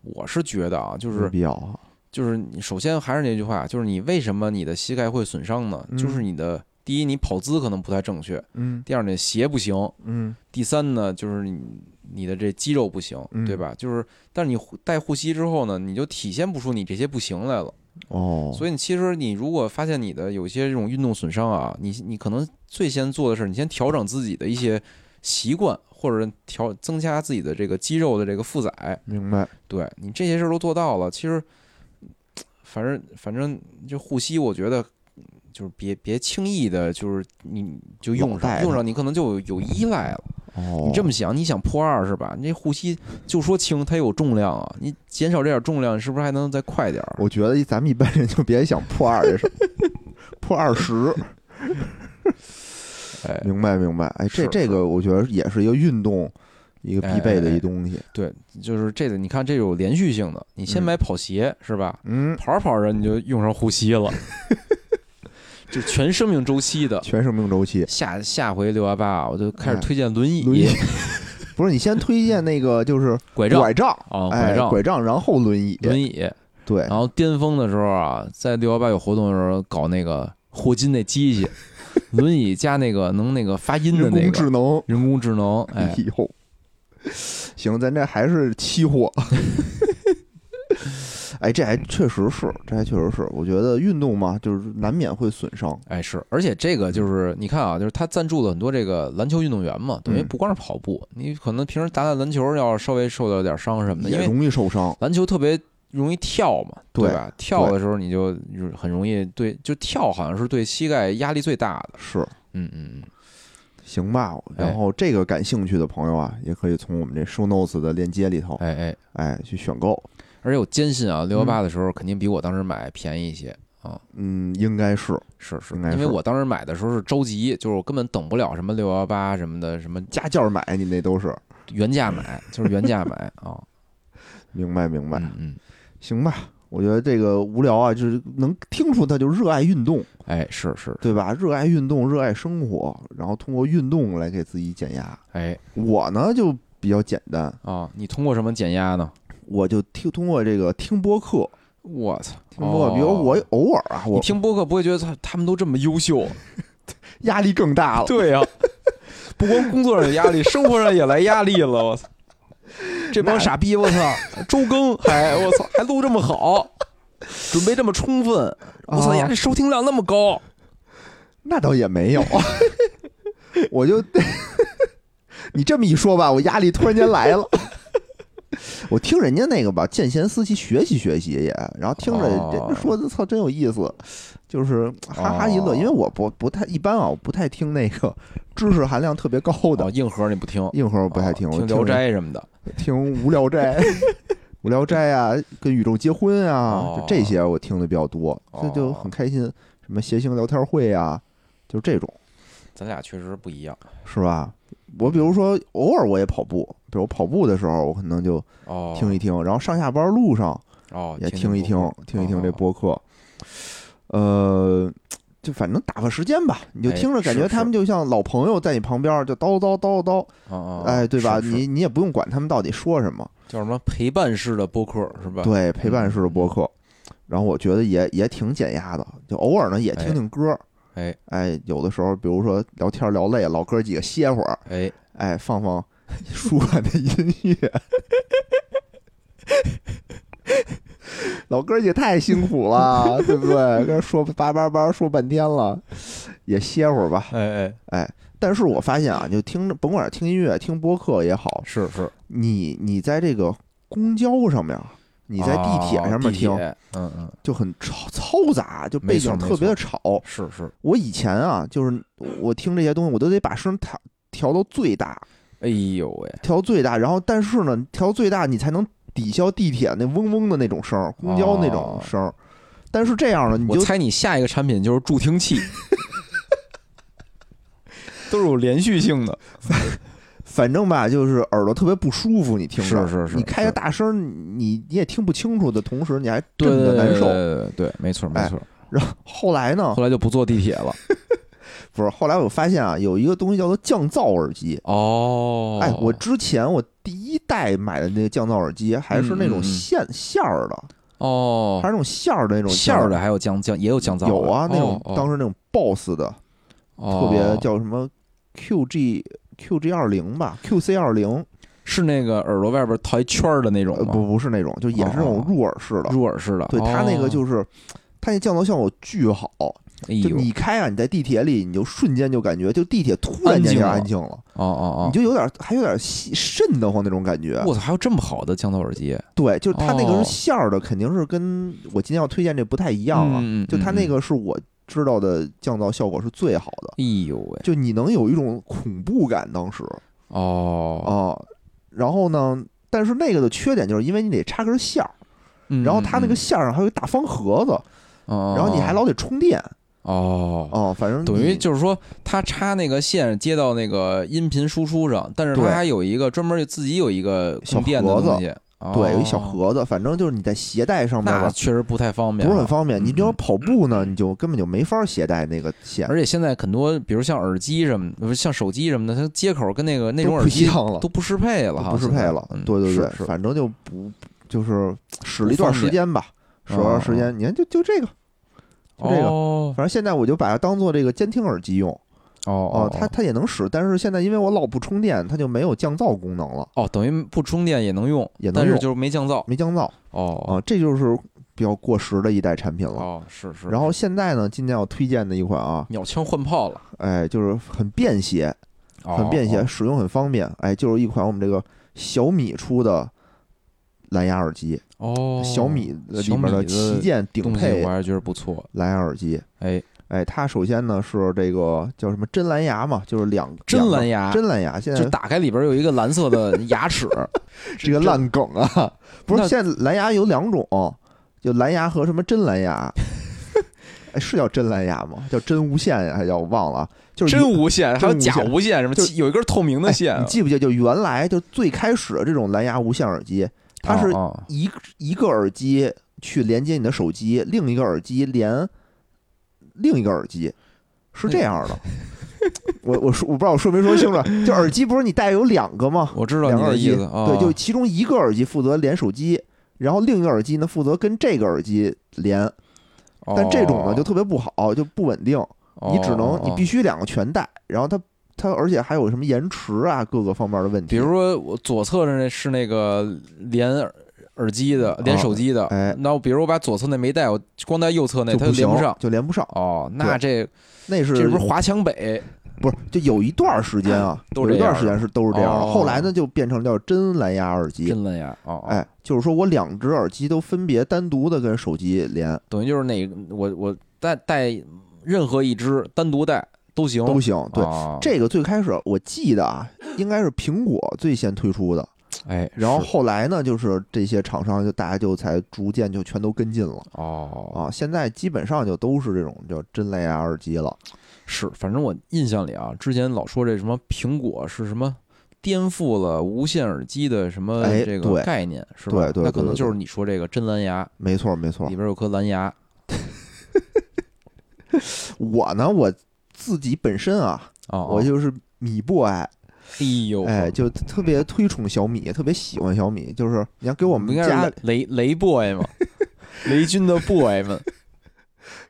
我是觉得啊，就是必要啊。就是你首先还是那句话，就是你为什么你的膝盖会损伤呢？嗯就是你的第一，你跑姿可能不太正确；嗯第二，你的鞋不行；嗯第三呢，就是你你的这肌肉不行，嗯对吧？就是，但是你护带护膝之后呢，你就体现不出你这些不行来了。哦，所以你其实你如果发现你的有些这种运动损伤啊，你你可能最先做的是，你先调整自己的一些习惯，或者调增加自己的这个肌肉的这个负载。明白。对你这些事儿都做到了，其实，[TSK] 反正反正就护膝，我觉得就是别别轻易的，就是你就用上，用上你可能就有有依赖了。哦，你这么想，你想破二是吧？你这护膝就说轻，它有重量啊，你减少这点重量，是不是还能再快点儿？我觉得咱们一般人就别想破二这事儿，[LAUGHS] 破二十。哎，明白明白。哎，这是是这个我觉得也是一个运动一个必备的一东西。对，就是这个，你看这有连续性的，你先嗯买跑鞋是吧？嗯，跑着跑着你就用上护膝了，[LAUGHS] 就全生命周期的。全生命周期。下下回六幺八啊，我就开始哎推荐轮椅、轮椅。[LAUGHS] 不是你先推荐那个就是拐杖。拐杖，啊，哎，拐杖、拐杖，然后轮椅，轮椅。对，然后巅峰的时候啊，在六幺八有活动的时候搞那个霍金那机器，[LAUGHS] 轮椅加那个能那个发音的人工那个智能，人工智能，哎，以后行，咱这还是期货。[LAUGHS] 哎，这还确实是，这还确实是。我觉得运动嘛，就是难免会损伤。哎是，而且这个就是你看啊，就是他赞助了很多这个篮球运动员嘛，等于嗯不光是跑步，你可能平时打打篮球，要稍微受到点伤什么的，也容易受伤。篮球特别容易跳嘛，对吧？跳的时候你就就很容易对，就跳好像是对膝盖压力最大的。是，嗯嗯嗯，行吧。哎然后这个感兴趣的朋友啊，也可以从我们这 show notes 的链接里头，哎哎，哎，去选购。而且我坚信啊，六幺八的时候肯定比我当时买便宜一些啊。嗯，应该是是是，因为我当时买的时候是着急，就是我根本等不了什么六幺八什么的，什么加价买，你那都是原价买，[LAUGHS] 就是原价买啊。明白明白。嗯嗯，行吧，我觉得这个无聊啊，就是能听出他就热爱运动，哎，是是，对吧？热爱运动，热爱生活，然后通过运动来给自己减压。哎我呢就比较简单，啊，你通过什么减压呢？我就听通过这个听播客，我操，听播客，比如我哦偶尔啊，我听播客不会觉得他他们都这么优秀？[LAUGHS] 压力更大了。对呀、[LAUGHS] 不光工作上有压力，生活上也来压力了。我操，这帮傻逼，我操，周更 [LAUGHS] 还我操还录这么好，准备这么充分，我操，啊呀，这收听量那么高，那倒也没有，我就你这么一说吧，我压力突然间来了。[LAUGHS] 我听人家那个吧，见贤思齐，学习学习也，然后听着人哦家说的操真有意思，就是哈哈一乐。哦因为我不不太一般啊，我不太听那个知识含量特别高的哦，硬核你不听，硬核，我不太听，听《聊斋》什么的。听无聊斋。[LAUGHS] 无聊斋啊，跟宇宙结婚啊，哦就这些我听的比较多，这就很开心。什么谐星聊天会啊，就这种。咱俩确实不一样是吧？我比如说偶尔我也跑步，比如跑步的时候，我可能就哦，听一听，然后上下班路上哦，也听一听，听一听这播播客。呃，就反正打发时间吧，你就哎听着感觉他们就像老朋友在你旁边就叨叨叨叨，哦哦，哎，对吧？你你也不用管他们到底说什么，叫什么陪伴式的播客是吧？，对，陪伴式的播客。然后我觉得也也挺减压的，就偶尔呢也听听歌儿，哎哎，有的时候比如说聊天聊累了，老哥几个歇会儿，哎，哎，放放舒缓的音乐。老哥儿也太辛苦了，[LAUGHS] 对不对？跟人说叭叭叭说半天了，也歇会儿吧。哎哎，但是我发现啊，就听着甭管是听音乐、听播客也好，是是，你你在这个公交上面，你在地铁上面听，哦嗯嗯，就很嘈嘈杂，就背景特别的吵。是是，我以前啊，就是我听这些东西，我都得把声调调到最大，哎呦喂，调最大，然后但是呢，调最大你才能抵消地铁那嗡嗡的那种声儿，公交那种声儿。但是这样呢，你就我猜你下一个产品就是助听器，[LAUGHS] 都是有连续性的。反正吧，就是耳朵特别不舒服，你听着，是是是你开个大声，你你也听不清楚的同时，你还对震的难受。对对对，没错没哎错。然后后来呢后，来就不坐地铁了。不是后来我发现啊，有一个东西叫做降噪耳机。哦，哎，我之前我第一代买的那个降噪耳机还是那种线线儿的，哦还是那种线儿的那种线儿的还有降降也有降噪，有啊，那种哦当时那种 BOSS 的，特别哦叫什么 QG QG 二零吧，QC 二零，是那个耳朵外边套一圈儿的那种？不不是那种，就也是那种哦入耳式的。入耳式的。对，它那个哦就是它那降噪效果巨好，就你开啊，你在地铁里，你就瞬间就感觉，就地铁突然间就安安静了，哦哦哦。你就有点还有点细瘆得慌那种感觉。哦，。我操，还有这么好的降噪耳机？对，就是它那个哦是线儿的，肯定是跟我今天要推荐这不太一样啊。就它嗯那个是我知道的降噪效果是最好的，哎呦喂，就你能有一种恐怖感，当时。哦，啊。然后呢，但是那个的缺点就是因为你得插根线儿，嗯然后它那个嗯线儿上还有一大方盒子，嗯然后你还老得充电哦。哦。反正等于就是说，它插那个线接到那个音频输出上，但是它还有一个专门自己有一个小供电子东西，对有一小哦，盒子，反正就是你在携带上面吧，那确实不太方便不，是很方便。你只要嗯跑步呢，你就根本就没法携带那个线，而且现在很多，比如像耳机什么，不是像手机什么的，它接口跟那个那种耳机样了都不适配了哈，不适配了。对对对，反正就不就是使了一段时间吧，使了一段时间。你看，就就这个，就这个哦反正现在我就把它当做这个监听耳机用。哦哦，它它也能使，但是现在因为我老不充电，它就没有降噪功能了，哦，等于不充电也能用，也能用但是就是没降噪没降噪哦啊，这就是比较过时的一代产品了。哦，是是，然后现在呢，今天要推荐的一款啊，鸟枪换炮了，哎，就是很便携，哦很便携，哦使用很方便。哎，就是一款我们这个小米出的蓝牙耳机，哦，小米的里面的旗舰顶配我还是觉得不错，蓝牙耳机。哎，哎，它首先呢是这个叫什么真蓝牙嘛，就是两真蓝牙真蓝牙。现在就打开里边有一个蓝色的牙齿，[LAUGHS] 这个烂梗啊，[LAUGHS] 不是现在蓝牙有两种，就蓝牙和什么真蓝牙。[LAUGHS] 哎，是叫真蓝牙吗？叫真无线呀，还叫我忘了啊。就是真无线，还有假无线，什么就有一根透明的哎线，啊你记不记得？就原来就最开始的这种蓝牙无线耳机，它是哦哦一一个耳机去连接你的手机，另一个耳机连另一个耳机，是这样的。[LAUGHS] 我我说我不知道我说没说清楚，就耳机不是你带有两个吗？我知道两个耳机，对，就其中一个耳机负责连手机，然后另一个耳机呢负责跟这个耳机连，但这种呢就特别不好，就不稳定，你只能你必须，须两个全带，然后它它而且还有什么延迟啊各个方面的问题，比如说我左侧的那是那个连耳耳机的，连手机的，哎那我比如我把左侧那没带，我光带右侧那，它就连不上。就连不上，哦，那这那是这不是华强北不是，就有一段时间啊，都有一段时间是都是这样的。哦后来呢，就变成叫真蓝牙耳机。真蓝牙？哦，哦，哎，就是说我两只耳机都分别单独的跟手机连等于就是哪我我带带任何一只单独带都行，都行。对，哦这个最开始我记得啊，应该是苹果最先推出的，哎，然后后来呢，就是这些厂商就大家就才逐渐就全都跟进了哦啊。现在基本上就都是这种叫真蓝牙耳机了。是，反正我印象里啊，之前老说这什么苹果是什么颠覆了无线耳机的什么哎这个概念，是吧？对对那可能就是你说这个真蓝牙没错，没错里。边有颗蓝牙，[LAUGHS] 我呢，我自己本身啊，哦，我就是米 boy，哎呦，哎，就特别推崇小米，特别喜欢小米。就是你要给我们家是，雷雷 boy 嘛，[LAUGHS] 雷军的 boy 们。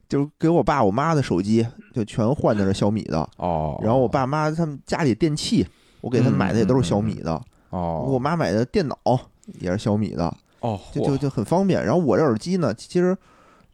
就是给我爸我妈的手机，就全换的是小米的。哦，然后我爸妈他们家里电器，我给他们买的也都是小米的。我哦妈买的电脑也是小米的，哦，就就就很方便。然后我这耳机呢，其实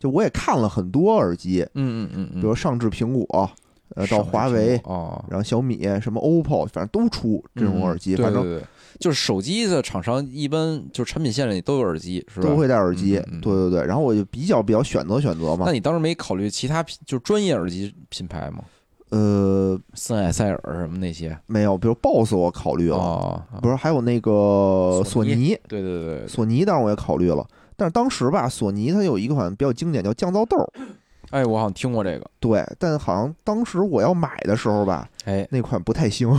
就我也看了很多耳机，嗯嗯嗯嗯，比如上至苹果，呃，到华为，啊，然后小米、什么 OPPO，反正都出这种耳机，反正嗯对对对，就是手机的厂商一般就是产品线里都有耳机，是吧？都会带耳机。对对对，然后我就比较比较选择选择嘛那。你当时没考虑其他品就是专业耳机品牌吗？呃，森海塞尔什么那些？没有，比如 BOSS 我考虑了，哦，不是还有那个索索尼尼，对对对对，索尼当然我也考虑了，但是当时吧，索尼它有一个款比较经典叫降噪豆儿，哎，我好像听过这个，对，但好像当时我要买的时候吧，哎，那款不太行，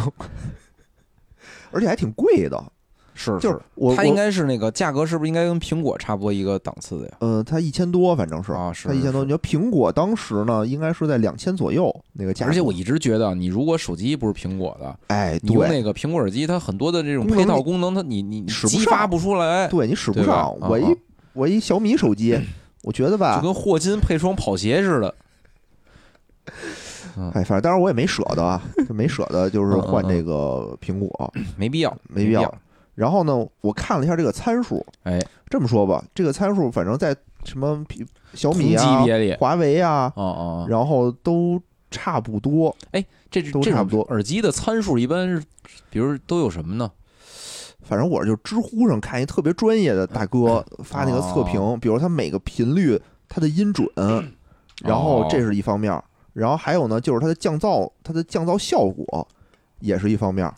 [LAUGHS] 而且还挺贵的，是就是我它应该是那个价格是不是应该跟苹果差不多一个档次的呀？呃，它一千多，反正是。啊是它一千多。你说苹果当时呢，应该是在两千左右那个价格，而且我一直觉得，你如果手机不是苹果的，哎，你用那个苹果耳机，它很多的这种配套功能，它你你你使不激发上。不出来，对你使不上。我一我一小米手机，[LAUGHS] 我觉得吧就，跟霍金配双跑鞋似的。哎，反正当然我也没舍得啊，[LAUGHS] 就没舍得就是换这个苹果，没必要，没必要。然后呢，我看了一下这个参数，哎，这么说吧，这个参数反正在什么苹小米啊级、别里，华为啊，哦哦，然后都差不多。这这种都差不多耳机的参数一般是，比如都有什么呢？反正我就知乎上看一特别专业的大哥发那个测评，比如他每个频率它的音准，然后这是一方面，然后还有呢就是它的降噪，它的降噪效果也是一方面。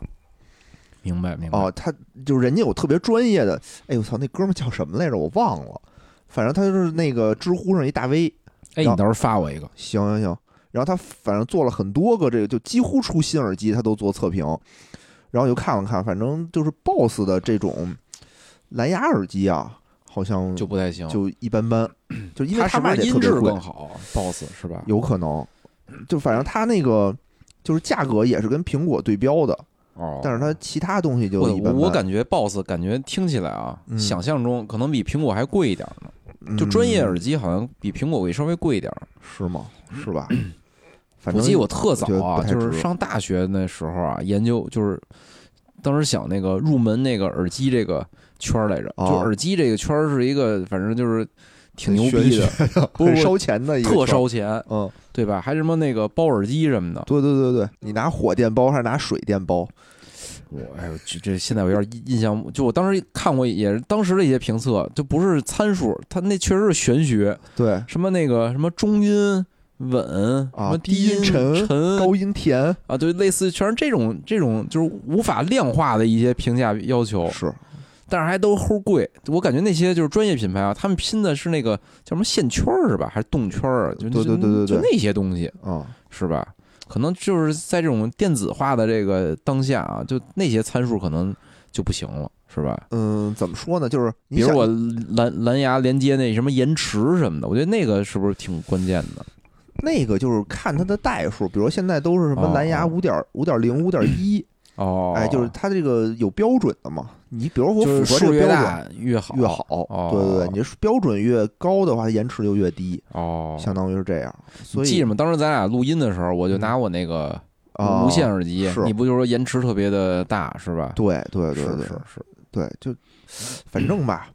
明白明白。哦，他就是人家有特别专业的，哎我操，那哥们儿叫什么来着？我忘了，反正他就是那个知乎上一大 V，哎，你到时候发我一个。行行行，然后他反正做了很多个这个，就几乎出新耳机他都做测评，然后就看了看，反正就是 BOSS 的这种蓝牙耳机啊，好像就不太行，就一般般，[CLEARS THROAT] 就因为它卖是音质的特别贵更，好？BOSS 是吧？有可能，就反正它那个就是价格也是跟苹果对标的，哦，但是它其他东西就我一般般。我感觉 BOSS 感觉听起来啊，嗯想象中可能比苹果还贵一点呢。就专业耳机机好像比苹果会稍微贵一点。是吗？是吧？[CLEARS THROAT] 反正我记得我特早啊，就是上大学那时候啊，研究就是当时想那个入门那个耳机这个圈儿来着，哦就耳机这个圈儿是一个反正就是挺牛逼的，不很烧钱的一个特烧钱，嗯，对吧？还什么那个包耳机什么的。对对对对，你拿火电包还是拿水电包？[LAUGHS] 我哎呦，这这现在我有点印象，就我当时看过，也是当时的一些评测，就不是参数，它那确实是玄学，对，什么那个什么中音稳啊低音音沉沉高音甜啊，对，类似全是这种这种就是无法量化的一些评价要求，是但是还都齁贵。我感觉那些就是专业品牌啊，他们拼的是那个叫什么线圈儿是吧，还是动圈儿啊？就对对对对对就那些东西啊，是吧？可能就是在这种电子化的这个当下啊，就那些参数可能就不行了，是吧？嗯，怎么说呢？就是你比如我蓝蓝牙连接那什么延迟什么的，我觉得那个是不是挺关键的？那个就是看它的代数，比如现在都是什么哦蓝牙哦五点五点零、五点一，[COUGHS] 哦，哎，就是它这个有标准的嘛。你比如说就是符合这个标准大越好越好，哦对对对，你这标准越高的话，它延迟就越低，哦。相当于是这样。所以记着吗？当时咱俩录音的时候，我就拿我那个啊无线耳机，是你不就说延迟特别的大是吧？对对对对是是是，对，就反正吧，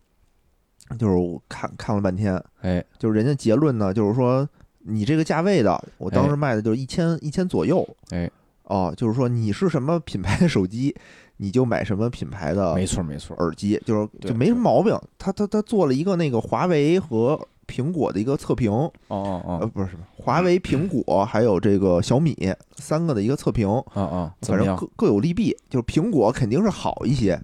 就是我看看了半天，哎，就是人家结论呢，就是说你这个价位的，我当哎。时卖的就是一千一千左右，哎，哦，就是说你是什么品牌的手机，你就买什么品牌的没错没错，耳机，就是就没什么毛病。他他他做了一个那个华为和苹果的一个测评，哦哦呃，哦不是什么华为、苹果还有这个小米三个的一个测评，啊啊，反正？各各有利弊。就是苹果肯定是好一些，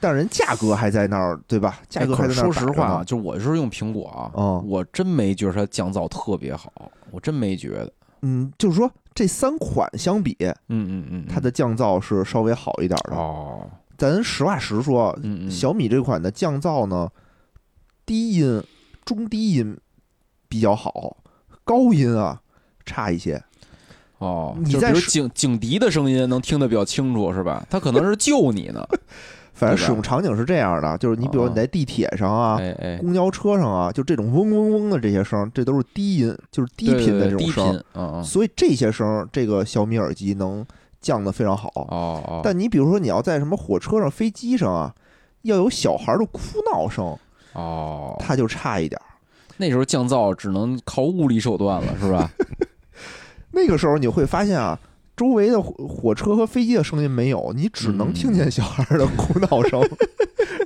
但是人价格还在那儿，对吧？价格还在那儿说实话啊，就我是用苹果啊，嗯我真没觉得它降噪特别好，我真没觉得。嗯，就是说这三款相比，嗯嗯嗯，它的降噪是稍微好一点的。哦，咱实话实说，嗯嗯，小米这款的降噪呢，低音、中低音比较好，高音啊差一些。哦，你在警警笛的声音能听得比较清楚，是吧？它可能是救你呢。[LAUGHS] 反正使用场景是这样的，就是你比如哦。你在地铁上啊、哎哎，公交车上啊，就这种嗡嗡嗡的这些声儿，这都是低音，就是低频的这种声。所以这些声儿，这个小米耳机能降得非常好。哦哦，但你比如说你要在什么火车上、飞机上啊，要有小孩的哭闹声，哦，它就差一点儿。那时候降噪只能靠物理手段了，是吧？[LAUGHS] 那个时候你会发现啊，周围的火火车和飞机的声音没有，你只能听见小孩的哭闹声，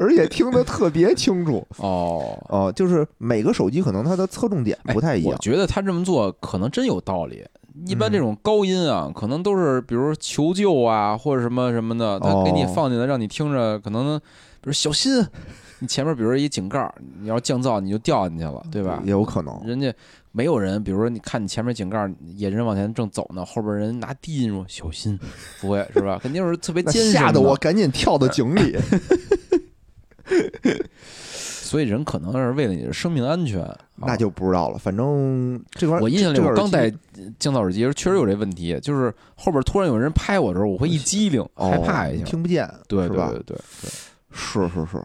而且听得特别清楚。[LAUGHS] 哦，哦、就是每个手机可能它的侧重点不太一样。我觉得他这么做可能真有道理。一般嗯这种高音啊，可能都是比如求救啊，或者什么什么的，他给你哦放进来，让你听着，可能比如小心，你前面比如说一井盖，你要降噪，你就掉进去了，对吧？也有可能。人家没有人，比如说你看你前面井盖儿，野人往前正走呢，后边人拿低音说小心，不会是吧？肯定是特别那艰深的吓得我，赶紧跳到井里。[LAUGHS] [LAUGHS] 所以人可能是为了你的生命安全，那啊就不知道了。反正这块我印象里刚戴降噪耳机时确实有这问题，就是后边突然有人拍我的时候，我会一激灵，哦害怕一下。听不见，对？对对对，是是是，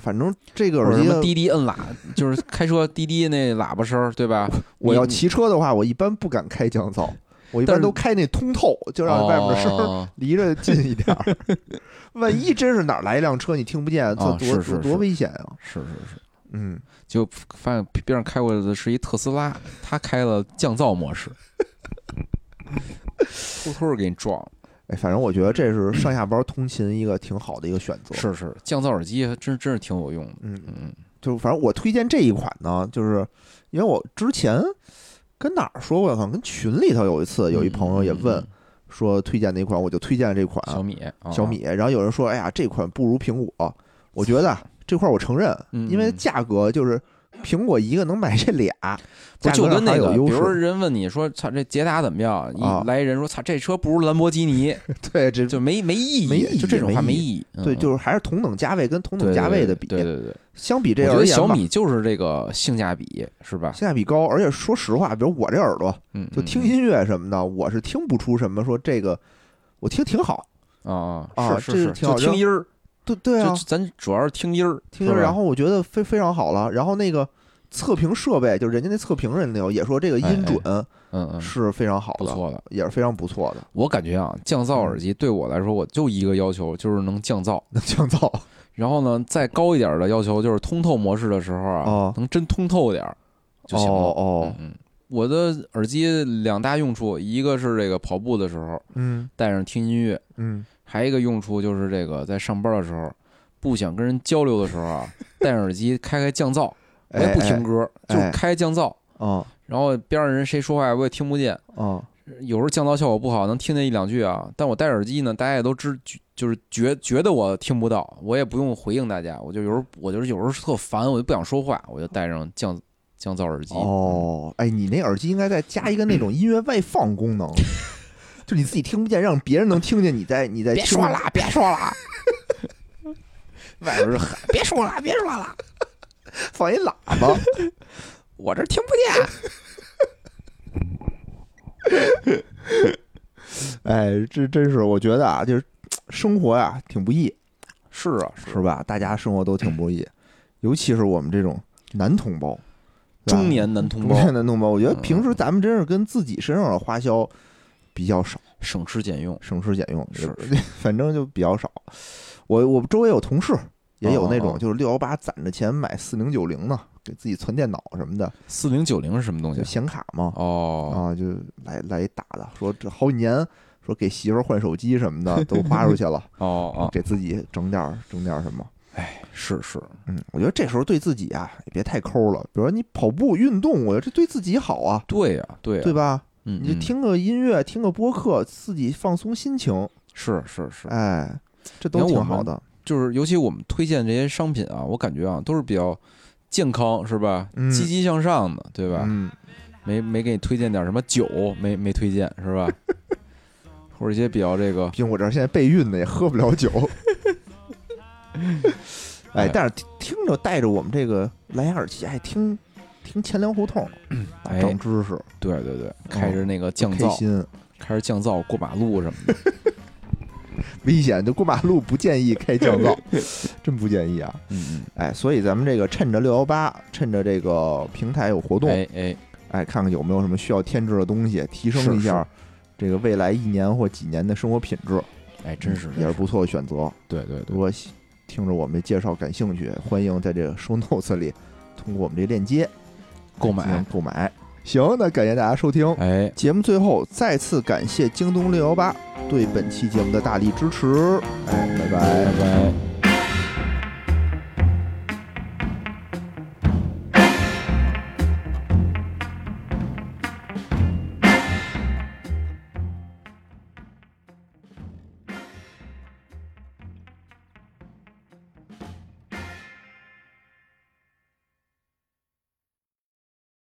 反正这个耳机，滴滴摁喇，就是开车滴滴那喇叭声儿，对吧？我要骑车的话，我一般不敢开降噪，我一般都开那通透，就让外面的声离着近一点儿。[LAUGHS] 万一真是哪儿来一辆车，你听不见，这啊多多危险啊！是是是，嗯，就发现边上开过来的是一特斯拉，他开了降噪模式，[LAUGHS] 偷偷的给你撞了。哎，反正我觉得这是上下班通勤一个挺好的一个选择。，是是，降噪耳机还真真是挺有用的。嗯，嗯。就反正我推荐这一款呢，就是因为我之前跟哪儿说过，好像跟群里头有一次有一朋友也问嗯嗯说推荐哪款，我就推荐这款嗯小米，啊。小米，然后有人说，哎呀，这款不如苹果，我觉得啊这块儿我承认，嗯因为嗯。价格就是苹果一个能买这俩，不就跟那个，比如说，人问你说，操这捷达怎么样？啊一来一人说，操这车不如兰博基尼，[LAUGHS] 对，这就没没意义，没意义就这种话没意义。对，嗯就是还是同等价位跟同等价位的比，对对对对，相比这我觉得小米就是这个性价比，是吧？性价比高，而且说实话，比如我这耳朵嗯，就听嗯音乐什么的，我是听不出什么说这个我听挺好，啊啊是是是，就听音儿，对对啊。就，咱主要是听音儿，听音儿然后我觉得非非常好了，然后那个测评设备，就是人家那测评人那有也说这个音准嗯嗯，是非常好的，不错的。也是非常不错的，我感觉啊，降噪耳机对我来说，我就一个要求，就是能降噪。能降噪。然后呢，再高一点的要求就是通透模式的时候啊，哦。能真通透点儿就行了。哦哦。我的耳机两大用处，一个是这个跑步的时候嗯。戴上听音乐，嗯，还有一个用处就是这个在上班的时候不想跟人交流的时候啊，戴上耳机开开降噪，我也不听歌，哎就开降噪。哦然后边上人谁说话我也听不见，哦有时候降噪效果不好，能听见一两句啊。但我戴耳机呢，大家也都知，就是觉觉得我听不到，我也不用回应大家，我就有时候我就是有时候特烦，我就不想说话，我就戴上降降噪耳机。哦，哎，你那耳机应该再加一个那种音乐外放功能，[LAUGHS] 就你自己听不见，让别人能听见你在你在别说了，别说了，[LAUGHS] 外边是喊别说了，别说了，放一喇叭。我这听不见。[LAUGHS] 哎，这真是我觉得啊，就是生活呀、挺不易，是啊，是是吧？大家生活都挺不易，尤其是我们这种男同胞，中年男同胞中年男同胞，我觉得嗯平时咱们真是跟自己身上的花销比较少，省吃俭用，省吃俭用，是也 [LAUGHS] 反正就比较少。我我周围有同事也有那种，就是六幺八攒着钱买四零九零呢，给自己存电脑什么的，四零九零是什么东西？显卡嘛，哦，啊，就来来一打的，说这好几年，说给媳妇儿换手机什么的 [LAUGHS] 都花出去了，哦哦，给自己整点儿整点儿什么。哎是是，嗯，我觉得这时候对自己啊也别太抠了，比如说你跑步运动，我觉得这对自己好啊，对呀对呀，对吧？嗯，嗯你就听个音乐，听个播客，自己放松心情，是是是，哎，这都挺好的。就是尤其我们推荐这些商品啊，我感觉啊都是比较健康，是吧？嗯积极向上的，对吧？嗯，没没给你推荐点什么酒，没没推荐是吧？[LAUGHS] 或者一些比较这个 [LAUGHS] 毕竟我这儿现在备孕呢，也喝不了酒。哎 [LAUGHS] 哎，但是听听着带着我们这个蓝牙耳机，还听听钱粮胡同，[CLEARS THROAT] 哎长知识，对对对，开着那个降噪，开心。开着降噪过马路什么的。[LAUGHS] 危险，就过马路不建议开降噪，[LAUGHS] 真不建议啊！嗯嗯，哎，所以咱们这个趁着六幺八，趁着这个平台有活动，哎哎，哎，看看有没有什么需要添置的东西，提升一下这个未来一年或几年的生活品质，哎，真是也是不错的选择。对对对如，果喜听着我们介绍感兴趣，欢迎在这个 show notes 里通过我们这链接购买。购买。行，那感谢大家收听。哎，节目最后再次感谢京东六幺八对本期节目的大力支持。哎，拜拜拜拜。